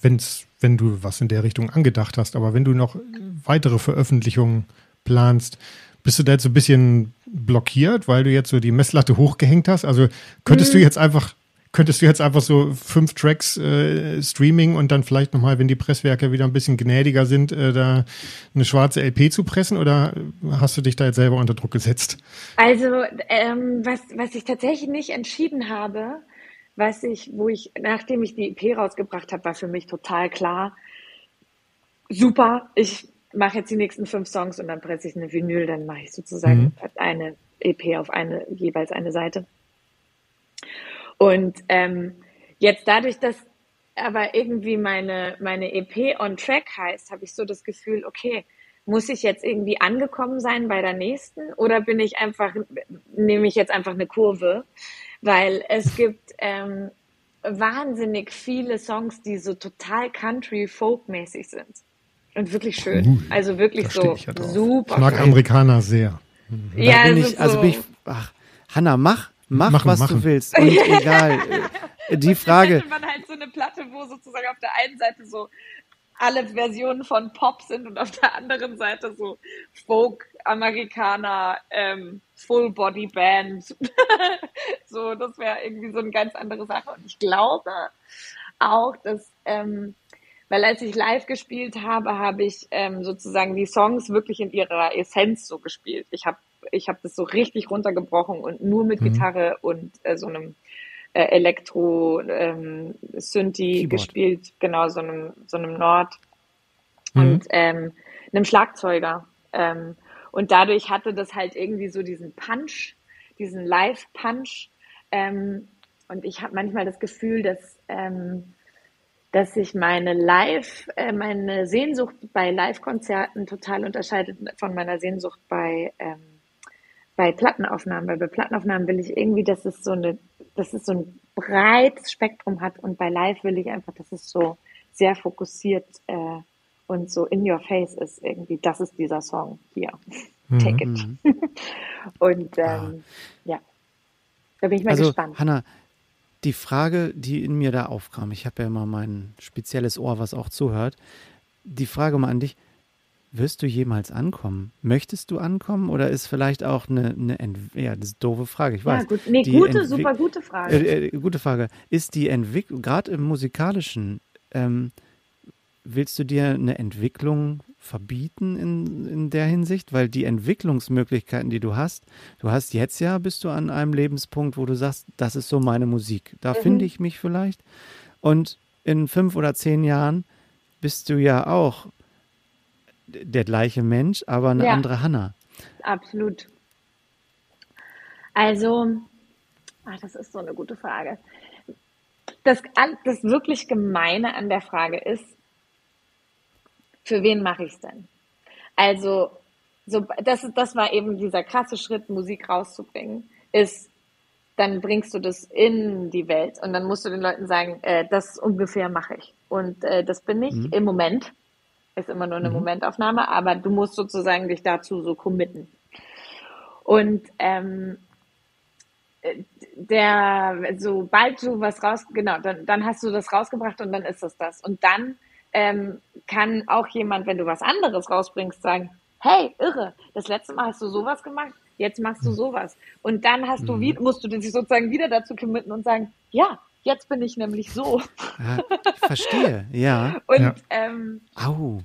A: wenn's, wenn du was in der Richtung angedacht hast, aber wenn du noch weitere Veröffentlichungen planst, bist du da jetzt so ein bisschen blockiert, weil du jetzt so die Messlatte hochgehängt hast? Also könntest mhm. du jetzt einfach könntest du jetzt einfach so fünf Tracks äh, Streaming und dann vielleicht nochmal, wenn die Presswerke wieder ein bisschen gnädiger sind, äh, da eine schwarze LP zu pressen oder hast du dich da jetzt selber unter Druck gesetzt?
C: Also, ähm, was, was ich tatsächlich nicht entschieden habe, was ich, wo ich, nachdem ich die EP rausgebracht habe, war für mich total klar, super, ich mache jetzt die nächsten fünf Songs und dann presse ich eine Vinyl, dann mache ich sozusagen mhm. eine EP auf eine, jeweils eine Seite. Und ähm, jetzt dadurch, dass aber irgendwie meine, meine EP on track heißt, habe ich so das Gefühl, okay, muss ich jetzt irgendwie angekommen sein bei der nächsten oder bin ich einfach, nehme ich jetzt einfach eine Kurve? Weil es gibt ähm, wahnsinnig viele Songs, die so total Country-Folk-mäßig sind. Und wirklich schön. Uh, also wirklich so
A: ja super. Ich mag schön. Amerikaner sehr.
B: Ja, bin ich, also bin ich, ach, Hanna, mach Mach, machen, was machen. du willst. Und egal. Die Frage.
C: Dann man halt so eine Platte, wo sozusagen auf der einen Seite so alle Versionen von Pop sind und auf der anderen Seite so Folk, Amerikaner, ähm, Full Body Band. so, das wäre irgendwie so eine ganz andere Sache. Und ich glaube auch, dass ähm, Weil als ich live gespielt habe, habe ich ähm, sozusagen die Songs wirklich in ihrer Essenz so gespielt. Ich habe ich hab das so richtig runtergebrochen und nur mit mhm. Gitarre und äh, so einem äh, Elektro ähm, Synthi gespielt, genau, so einem, so einem Nord mhm. und ähm, einem Schlagzeuger. Ähm, und dadurch hatte das halt irgendwie so diesen Punch, diesen Live-Punch. Ähm, und ich habe manchmal das Gefühl, dass, ähm, dass sich meine Live, äh, meine Sehnsucht bei Live-Konzerten total unterscheidet von meiner Sehnsucht bei, ähm, bei Plattenaufnahmen. Weil bei Plattenaufnahmen will ich irgendwie, dass es so eine, dass es so ein breites Spektrum hat und bei Live will ich einfach, dass es so sehr fokussiert äh, und so in your face ist irgendwie, das ist dieser Song hier. Mhm. Take it. Mhm. und ähm, ja. ja. da bin ich mal
B: also,
C: gespannt.
B: Hanna, die Frage, die in mir da aufkam, ich habe ja immer mein spezielles Ohr, was auch zuhört. Die Frage mal an dich, wirst du jemals ankommen? Möchtest du ankommen oder ist vielleicht auch eine, eine ja, das ist eine doofe Frage, ich weiß. Ja,
C: gut. Nee, gute, Entwi super gute Frage.
B: Äh, äh, gute Frage. Ist die Entwicklung, gerade im musikalischen, ähm, willst du dir eine Entwicklung verbieten in, in der Hinsicht? Weil die Entwicklungsmöglichkeiten, die du hast, du hast jetzt ja, bist du an einem Lebenspunkt, wo du sagst, das ist so meine Musik. Da mhm. finde ich mich vielleicht. Und in fünf oder zehn Jahren bist du ja auch der gleiche Mensch, aber eine ja, andere Hanna.
C: Absolut. Also, ach, das ist so eine gute Frage. Das, das wirklich Gemeine an der Frage ist, für wen mache ich es denn? Also, so, das, das war eben dieser krasse Schritt, Musik rauszubringen, ist, dann bringst du das in die Welt und dann musst du den Leuten sagen, äh, das ungefähr mache ich. Und äh, das bin ich mhm. im Moment. Ist immer nur eine mhm. Momentaufnahme, aber du musst sozusagen dich dazu so committen. Und ähm, der, sobald du was raus, genau, dann, dann hast du das rausgebracht und dann ist es das. Und dann ähm, kann auch jemand, wenn du was anderes rausbringst, sagen, hey, irre, das letzte Mal hast du sowas gemacht, jetzt machst du hm. sowas. Und dann hast du, mhm. musst du dich sozusagen wieder dazu committen und sagen, ja, jetzt bin ich nämlich so.
B: Ja, ich verstehe, ja.
C: Und
B: ja.
C: Ähm,
B: Au.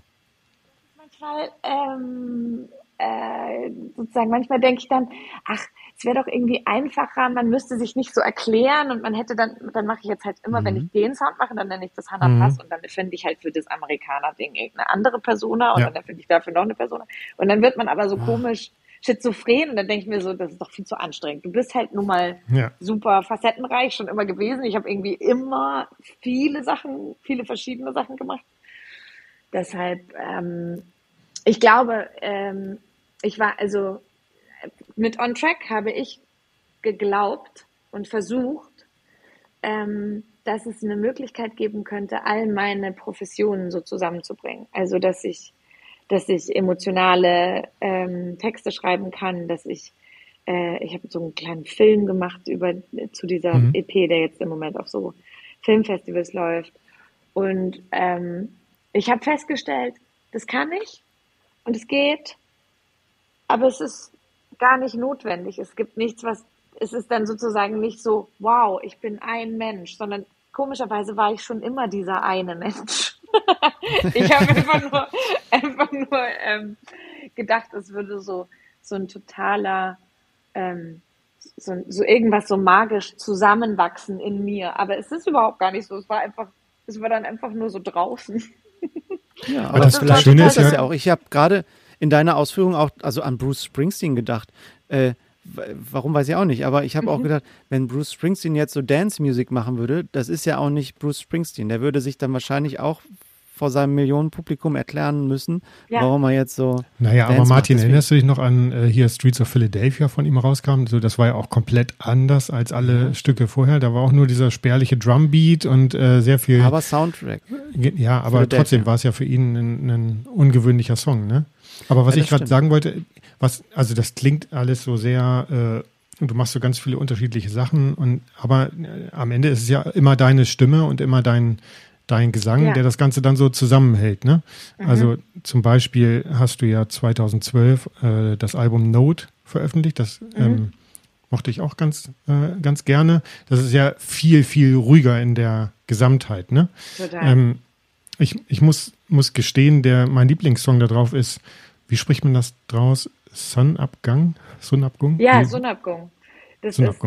C: manchmal ähm, äh, sozusagen, manchmal denke ich dann, ach, es wäre doch irgendwie einfacher, man müsste sich nicht so erklären und man hätte dann, dann mache ich jetzt halt immer, mhm. wenn ich den Sound mache, dann nenne ich das Hannah mhm. Pass und dann finde ich halt für das Amerikaner-Ding irgendeine andere Persona und ja. dann finde ich dafür noch eine Persona. Und dann wird man aber so Ach. komisch schizophren und dann denke ich mir so, das ist doch viel zu anstrengend. Du bist halt nun mal ja. super facettenreich schon immer gewesen. Ich habe irgendwie immer viele Sachen, viele verschiedene Sachen gemacht. Deshalb, ähm, ich glaube, ähm, ich war also mit On Track habe ich geglaubt und versucht, ähm, dass es eine Möglichkeit geben könnte, all meine Professionen so zusammenzubringen. Also dass ich, dass ich emotionale ähm, Texte schreiben kann, dass ich äh, ich habe so einen kleinen Film gemacht über zu dieser mhm. EP, der jetzt im Moment auf so Filmfestivals läuft. Und ähm, ich habe festgestellt, das kann ich und es geht, aber es ist gar nicht notwendig. Es gibt nichts, was, es ist dann sozusagen nicht so, wow, ich bin ein Mensch, sondern komischerweise war ich schon immer dieser eine Mensch. ich habe einfach nur, einfach nur ähm, gedacht, es würde so, so ein totaler, ähm, so, so irgendwas so magisch zusammenwachsen in mir. Aber es ist überhaupt gar nicht so. Es war einfach, es war dann einfach nur so draußen.
B: Ja, aber das, das vielleicht Schöne ist ja auch. Ich habe gerade in deiner Ausführung auch also an Bruce Springsteen gedacht. Äh, warum weiß ich auch nicht, aber ich habe mhm. auch gedacht, wenn Bruce Springsteen jetzt so Dance Music machen würde, das ist ja auch nicht Bruce Springsteen. Der würde sich dann wahrscheinlich auch vor seinem Millionenpublikum erklären müssen, ja. warum er jetzt so.
A: Naja, Dance aber Martin, erinnerst du dich noch an äh, hier Streets of Philadelphia von ihm rauskam? So, das war ja auch komplett anders als alle mhm. Stücke vorher. Da war auch nur dieser spärliche Drumbeat und äh, sehr viel.
B: Aber Soundtrack.
A: Ja, aber trotzdem war es ja für ihn ein, ein ungewöhnlicher Song, ne? Aber was ja, ich gerade sagen wollte, was, also das klingt alles so sehr, äh, du machst so ganz viele unterschiedliche Sachen und aber äh, am Ende ist es ja immer deine Stimme und immer dein, dein Gesang, ja. der das Ganze dann so zusammenhält. Ne? Mhm. Also zum Beispiel hast du ja 2012 äh, das Album Note veröffentlicht, das mhm. ähm, mochte ich auch ganz, äh, ganz gerne. Das ist ja viel, viel ruhiger in der Gesamtheit. Ne? Ähm, Ich, ich muss, muss gestehen, der, mein Lieblingssong da drauf ist, wie spricht man das draus? Sonnabgang? Sonnabgung?
C: Ja, Sonnabgung.
A: Das ist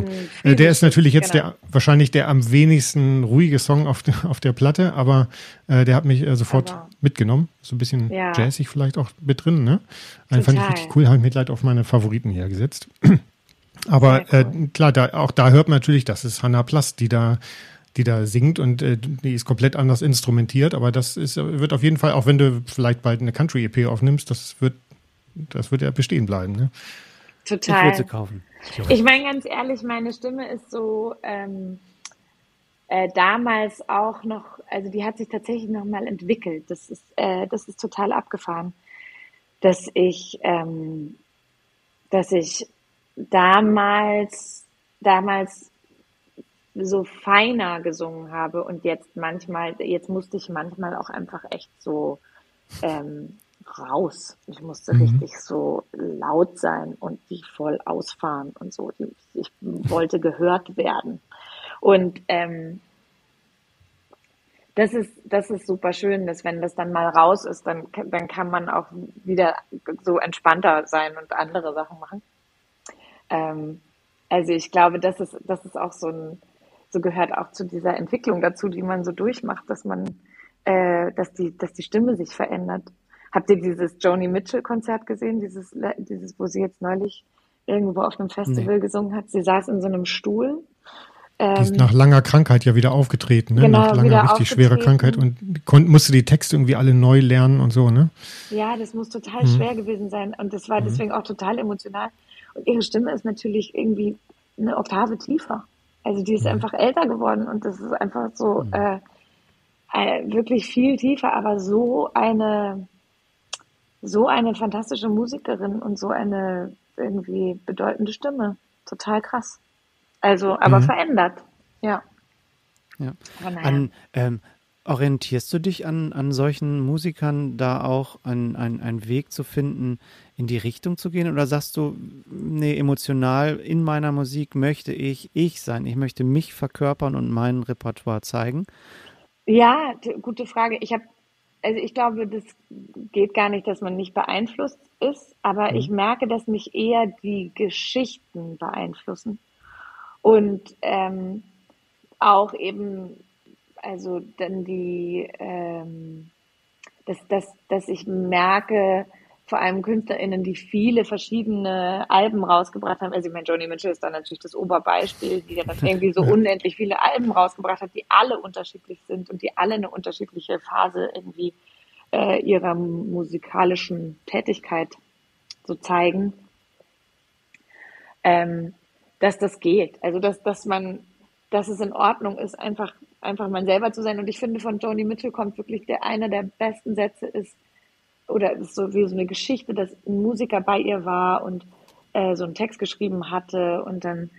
A: äh, der ist natürlich jetzt genau. der wahrscheinlich der am wenigsten ruhige Song auf, auf der Platte, aber äh, der hat mich äh, sofort aber, mitgenommen. So ein bisschen ja. jazzig vielleicht auch mit drin, ne? Einen fand ich richtig cool, habe ich mir gleich auf meine Favoriten hier gesetzt. aber äh, cool. klar, da, auch da hört man natürlich, das ist Hannah Plast, die da die da singt und äh, die ist komplett anders instrumentiert, aber das ist, wird auf jeden Fall, auch wenn du vielleicht bald eine Country-EP aufnimmst, das wird, das wird ja bestehen bleiben, ne?
C: Total.
B: Ich würde sie kaufen.
C: Ich meine ganz ehrlich, meine Stimme ist so ähm, äh, damals auch noch, also die hat sich tatsächlich noch mal entwickelt. Das ist, äh, das ist total abgefahren, dass ich, ähm, dass ich damals, damals so feiner gesungen habe und jetzt manchmal, jetzt musste ich manchmal auch einfach echt so ähm, raus. Ich musste mhm. richtig so laut sein und die voll ausfahren und so. Ich wollte gehört werden. Und ähm, das ist, das ist super schön, dass wenn das dann mal raus ist, dann, dann kann man auch wieder so entspannter sein und andere Sachen machen. Ähm, also ich glaube, das ist, das ist auch so ein, so gehört auch zu dieser Entwicklung dazu, die man so durchmacht, dass man, äh, dass die, dass die Stimme sich verändert. Habt ihr dieses Joni Mitchell-Konzert gesehen? Dieses, dieses, wo sie jetzt neulich irgendwo auf einem Festival nee. gesungen hat. Sie saß in so einem Stuhl.
A: Die ist ähm, nach langer Krankheit ja wieder aufgetreten, ne?
C: Genau,
A: nach langer richtig schwerer Krankheit und musste die Texte irgendwie alle neu lernen und so, ne?
C: Ja, das muss total mhm. schwer gewesen sein und das war mhm. deswegen auch total emotional. Und ihre Stimme ist natürlich irgendwie eine Oktave tiefer. Also die ist mhm. einfach älter geworden und das ist einfach so mhm. äh, äh, wirklich viel tiefer, aber so eine so eine fantastische Musikerin und so eine irgendwie bedeutende Stimme. Total krass. Also, aber mhm. verändert. Ja.
B: Ja. Naja. An, ähm, orientierst du dich an, an solchen Musikern, da auch einen Weg zu finden, in die Richtung zu gehen? Oder sagst du, nee, emotional in meiner Musik möchte ich ich sein? Ich möchte mich verkörpern und mein Repertoire zeigen?
C: Ja, gute Frage. Ich habe also ich glaube, das geht gar nicht, dass man nicht beeinflusst ist, aber mhm. ich merke, dass mich eher die Geschichten beeinflussen. Und ähm, auch eben, also dann die, ähm, dass, dass, dass ich merke, vor allem KünstlerInnen, die viele verschiedene Alben rausgebracht haben. Also ich meine, Joni Mitchell ist da natürlich das Oberbeispiel, die ja dann irgendwie so unendlich viele Alben rausgebracht hat, die alle unterschiedlich sind und die alle eine unterschiedliche Phase irgendwie äh, ihrer musikalischen Tätigkeit so zeigen, ähm, dass das geht. Also dass, dass man, dass es in Ordnung ist, einfach, einfach man selber zu sein. Und ich finde, von Joni Mitchell kommt wirklich der einer der besten Sätze ist, oder ist so wie so eine Geschichte, dass ein Musiker bei ihr war und äh, so einen Text geschrieben hatte und dann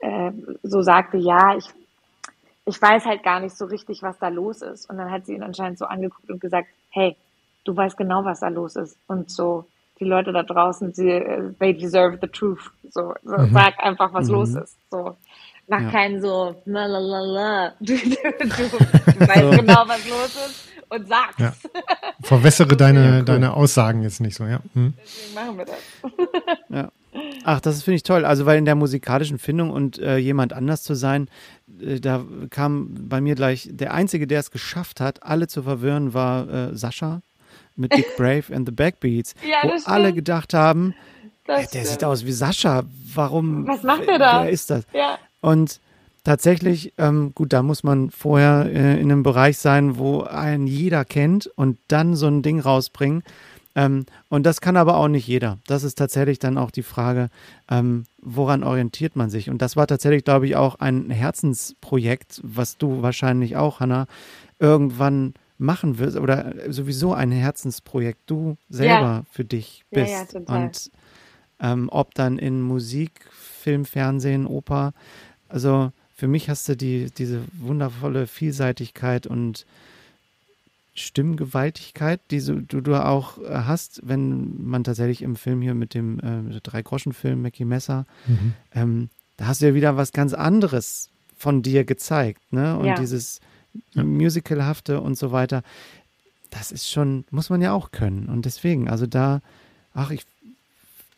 C: äh, so sagte, ja, ich, ich weiß halt gar nicht so richtig, was da los ist. Und dann hat sie ihn anscheinend so angeguckt und gesagt, hey, du weißt genau, was da los ist. Und so, die Leute da draußen, sie, äh, they deserve the truth. So, so mhm. sag einfach, was mhm. los ist. So. Mach ja. keinen so, la la la la. Du, du, du weißt genau, was los ist und sag's. Ja.
A: Verwässere deine, cool. deine Aussagen jetzt nicht so, ja. Hm.
C: Deswegen machen wir das.
B: ja. Ach, das finde ich toll. Also, weil in der musikalischen Findung und äh, jemand anders zu sein, äh, da kam bei mir gleich, der Einzige, der es geschafft hat, alle zu verwirren, war äh, Sascha mit Dick Brave and the Backbeats, ja, wo alle gedacht haben, der stimmt. sieht aus wie Sascha. Warum?
C: Was macht der da?
B: Wer ist das?
C: Ja.
B: Und tatsächlich, ähm, gut, da muss man vorher äh, in einem Bereich sein, wo einen jeder kennt und dann so ein Ding rausbringen. Ähm, und das kann aber auch nicht jeder. Das ist tatsächlich dann auch die Frage, ähm, woran orientiert man sich? Und das war tatsächlich, glaube ich, auch ein Herzensprojekt, was du wahrscheinlich auch, Hanna, irgendwann machen wirst oder sowieso ein Herzensprojekt du selber ja. für dich bist. Ja, ja, und ähm, ob dann in Musik, Film, Fernsehen, Oper. Also für mich hast du die, diese wundervolle Vielseitigkeit und Stimmgewaltigkeit, die so, du, du auch äh, hast, wenn man tatsächlich im Film hier mit dem äh, Drei-Groschen-Film Mackie Messer, mhm. ähm, da hast du ja wieder was ganz anderes von dir gezeigt, ne? Und ja. dieses Musicalhafte und so weiter. das ist schon, muss man ja auch können. Und deswegen, also da, ach, ich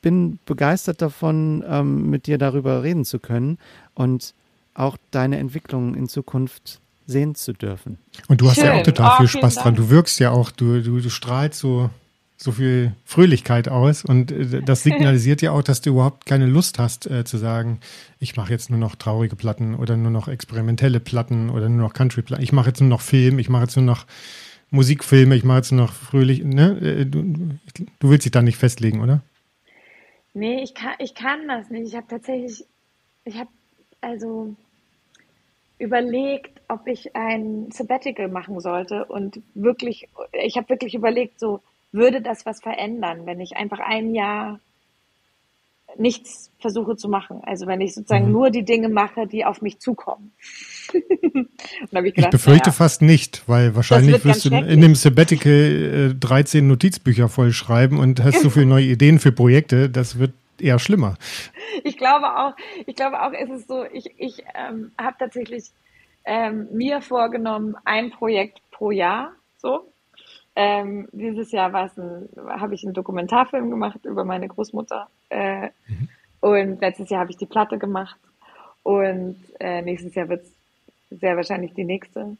B: bin begeistert davon, ähm, mit dir darüber reden zu können und auch deine Entwicklung in Zukunft sehen zu dürfen.
A: Und du hast Schön. ja auch total oh, viel Spaß dran. Du wirkst ja auch, du, du, du strahlst so, so viel Fröhlichkeit aus und äh, das signalisiert ja auch, dass du überhaupt keine Lust hast äh, zu sagen, ich mache jetzt nur noch traurige Platten oder nur noch experimentelle Platten oder nur noch Country-Platten. Ich mache jetzt nur noch Film, ich mache jetzt nur noch Musikfilme, ich mache jetzt nur noch fröhlich. Ne? Äh, du, du willst dich da nicht festlegen, oder?
C: Nee, ich kann, ich kann das nicht. Ich habe tatsächlich, ich habe also überlegt, ob ich ein Sabbatical machen sollte und wirklich, ich habe wirklich überlegt, so würde das was verändern, wenn ich einfach ein Jahr nichts versuche zu machen. Also wenn ich sozusagen mhm. nur die Dinge mache, die auf mich zukommen.
A: ich, gedacht, ich, befürchte ja, fast nicht, weil wahrscheinlich wirst du in dem Sabbatical äh, 13 Notizbücher voll schreiben und hast so viele neue Ideen für Projekte, das wird eher schlimmer.
C: Ich glaube auch, ich glaube auch, ist es so, ich, ich ähm, habe tatsächlich ähm, mir vorgenommen, ein Projekt pro Jahr, so. Ähm, dieses Jahr habe ich einen Dokumentarfilm gemacht über meine Großmutter äh, mhm. und letztes Jahr habe ich die Platte gemacht und äh, nächstes Jahr wird es sehr wahrscheinlich die nächste.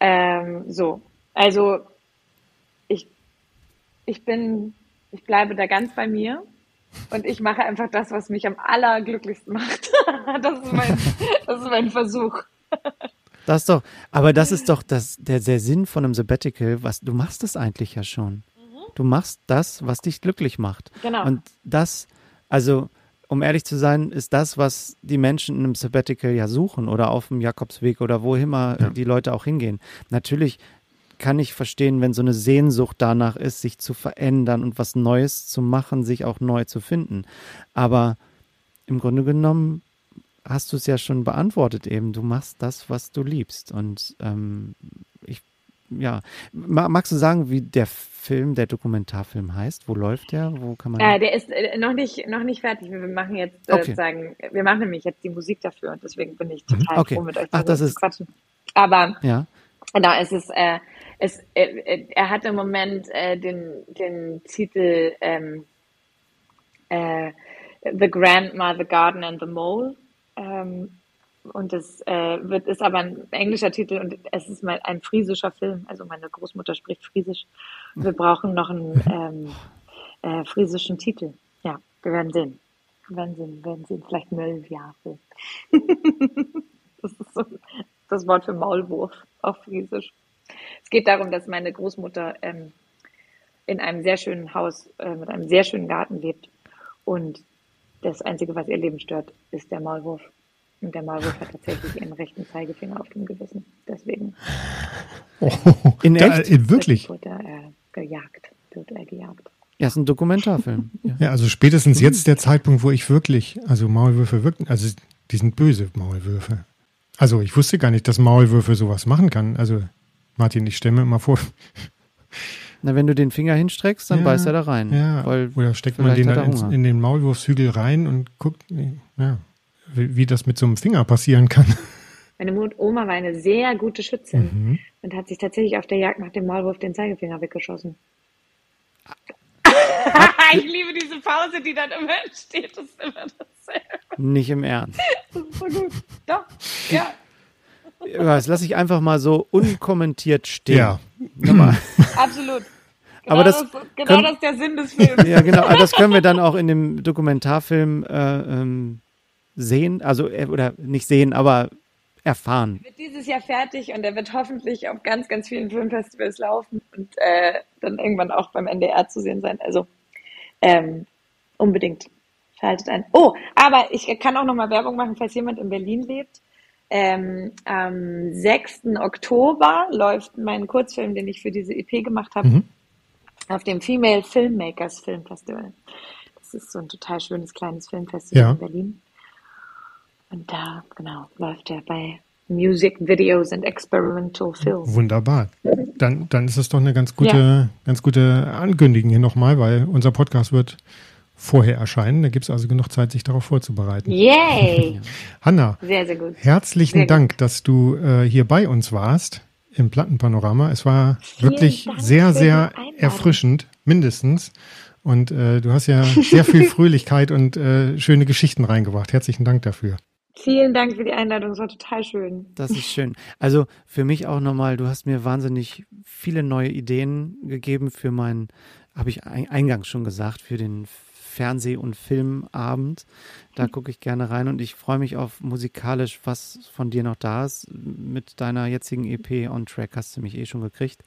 C: Ähm, so, also ich, ich bin, ich bleibe da ganz bei mir und ich mache einfach das, was mich am allerglücklichsten macht. das, ist mein, das ist mein Versuch.
B: Das doch, aber das ist doch das, der, der Sinn von einem Sabbatical, was du machst es eigentlich ja schon. Mhm. Du machst das, was dich glücklich macht.
C: Genau.
B: Und das, also um ehrlich zu sein, ist das, was die Menschen in einem Sabbatical ja suchen oder auf dem Jakobsweg oder wo immer ja. die Leute auch hingehen. Natürlich kann ich verstehen, wenn so eine Sehnsucht danach ist, sich zu verändern und was Neues zu machen, sich auch neu zu finden. Aber im Grunde genommen hast du es ja schon beantwortet eben. Du machst das, was du liebst. Und ähm, ich, ja, magst du sagen, wie der Film, der Dokumentarfilm heißt? Wo läuft der? Wo kann man?
C: Äh, der ist äh, noch nicht, noch nicht fertig. Wir machen jetzt äh, okay. sozusagen, wir machen nämlich jetzt die Musik dafür und deswegen bin ich mhm. total okay. froh mit euch
B: Ach, das ist, quatschen.
C: Aber
B: ja.
C: Genau, es ist, äh, es, äh, er hat im Moment äh, den, den Titel ähm, äh, The Grandma, The Garden and the Mole. Ähm, und es äh, wird, ist aber ein englischer Titel und es ist mal ein friesischer Film. Also meine Großmutter spricht Friesisch. Wir brauchen noch einen ähm, äh, friesischen Titel. Ja, wir werden sehen. Wir werden sehen, wir werden sehen. Vielleicht Möllwjafel. das ist so das Wort für Maulwurf auf Friesisch. Es geht darum, dass meine Großmutter ähm, in einem sehr schönen Haus äh, mit einem sehr schönen Garten lebt und das Einzige, was ihr Leben stört, ist der Maulwurf. Und der Maulwurf hat tatsächlich ihren rechten Zeigefinger auf dem Gewissen. Deswegen.
A: Oh, in echt? Da, wirklich?
C: Wird er äh, gejagt. Wird er gejagt.
B: Ja, ist ein Dokumentarfilm.
A: Ja. ja, also spätestens jetzt der Zeitpunkt, wo ich wirklich, also Maulwürfe wirken, also die sind böse Maulwürfe. Also ich wusste gar nicht, dass Maulwürfe sowas machen kann. Also Martin, ich stelle mir immer vor.
B: Na, wenn du den Finger hinstreckst, dann ja, beißt er da rein.
A: Ja, oder steckt man den dann in, in, den Maulwurfshügel rein und guckt, ja, wie, wie, das mit so einem Finger passieren kann.
C: Meine Oma war eine sehr gute Schützin mhm. und hat sich tatsächlich auf der Jagd nach dem Maulwurf den Zeigefinger weggeschossen. ich liebe diese Pause, die dann immer entsteht. Das ist immer dasselbe.
B: Nicht im Ernst.
C: Das ist so gut. Doch, ja.
B: Das lasse ich einfach mal so unkommentiert stehen.
A: Ja.
C: Absolut.
B: Genau aber das, das
C: genau können, das ist der Sinn des Films.
B: Ja, genau. Aber das können wir dann auch in dem Dokumentarfilm äh, ähm, sehen. Also, äh, oder nicht sehen, aber erfahren.
C: Er wird dieses Jahr fertig und er wird hoffentlich auf ganz, ganz vielen Filmfestivals laufen und äh, dann irgendwann auch beim NDR zu sehen sein. Also ähm, unbedingt schaltet ein. Oh, aber ich kann auch nochmal Werbung machen, falls jemand in Berlin lebt. Ähm, am 6. Oktober läuft mein Kurzfilm, den ich für diese EP gemacht habe, mhm. auf dem Female Filmmakers Film Festival. Das ist so ein total schönes kleines Filmfestival
A: ja.
C: in Berlin. Und da, genau, läuft er bei Music Videos and Experimental Films.
A: Wunderbar. Dann, dann ist es doch eine ganz gute, ja. ganz gute Ankündigung hier nochmal, weil unser Podcast wird vorher erscheinen. Da gibt es also genug Zeit, sich darauf vorzubereiten.
C: Yay!
A: Hanna,
C: sehr, sehr gut.
A: herzlichen sehr Dank, gut. dass du äh, hier bei uns warst. im Plattenpanorama. Es war Vielen wirklich Dank sehr, sehr erfrischend, mindestens. Und äh, du hast ja sehr viel Fröhlichkeit und äh, schöne Geschichten reingebracht. Herzlichen Dank dafür.
C: Vielen Dank für die Einladung, es war total schön.
B: Das ist schön. Also für mich auch nochmal, du hast mir wahnsinnig viele neue Ideen gegeben für meinen, habe ich eingangs schon gesagt, für den Fernseh- und Filmabend. Da gucke ich gerne rein und ich freue mich auf musikalisch, was von dir noch da ist. Mit deiner jetzigen EP On Track hast du mich eh schon gekriegt.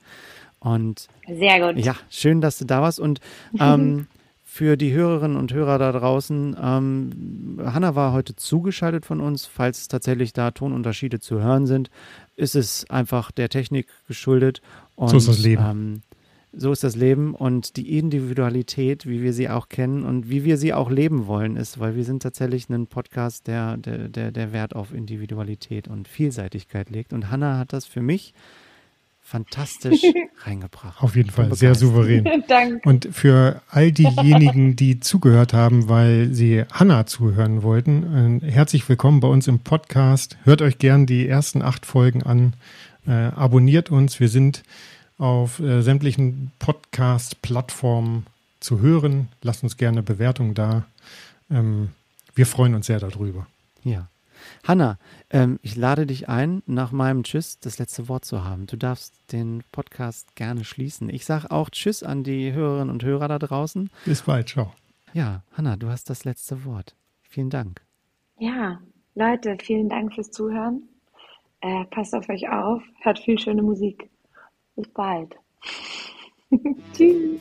B: Und
C: sehr gut.
B: Ja, schön, dass du da warst. Und ähm, für die Hörerinnen und Hörer da draußen, ähm, Hanna war heute zugeschaltet von uns. Falls tatsächlich da Tonunterschiede zu hören sind, ist es einfach der Technik geschuldet.
A: Und, so ist das Leben.
B: Ähm, so ist das Leben und die Individualität, wie wir sie auch kennen und wie wir sie auch leben wollen, ist, weil wir sind tatsächlich ein Podcast, der, der, der, der Wert auf Individualität und Vielseitigkeit legt. Und Hanna hat das für mich fantastisch reingebracht.
A: Auf jeden Fall, sehr souverän. Danke. Und für all diejenigen, die zugehört haben, weil sie Hanna zuhören wollten, herzlich willkommen bei uns im Podcast. Hört euch gern die ersten acht Folgen an. Äh, abonniert uns. Wir sind auf äh, sämtlichen Podcast-Plattformen zu hören. Lasst uns gerne Bewertungen da. Ähm, wir freuen uns sehr darüber.
B: Ja. Hanna, ähm, ich lade dich ein, nach meinem Tschüss das letzte Wort zu haben. Du darfst den Podcast gerne schließen. Ich sage auch Tschüss an die Hörerinnen und Hörer da draußen.
A: Bis bald, ciao.
B: Ja, Hanna, du hast das letzte Wort. Vielen Dank.
C: Ja, Leute, vielen Dank fürs Zuhören. Äh, passt auf euch auf, hört viel schöne Musik. Bis bald. Tschüss.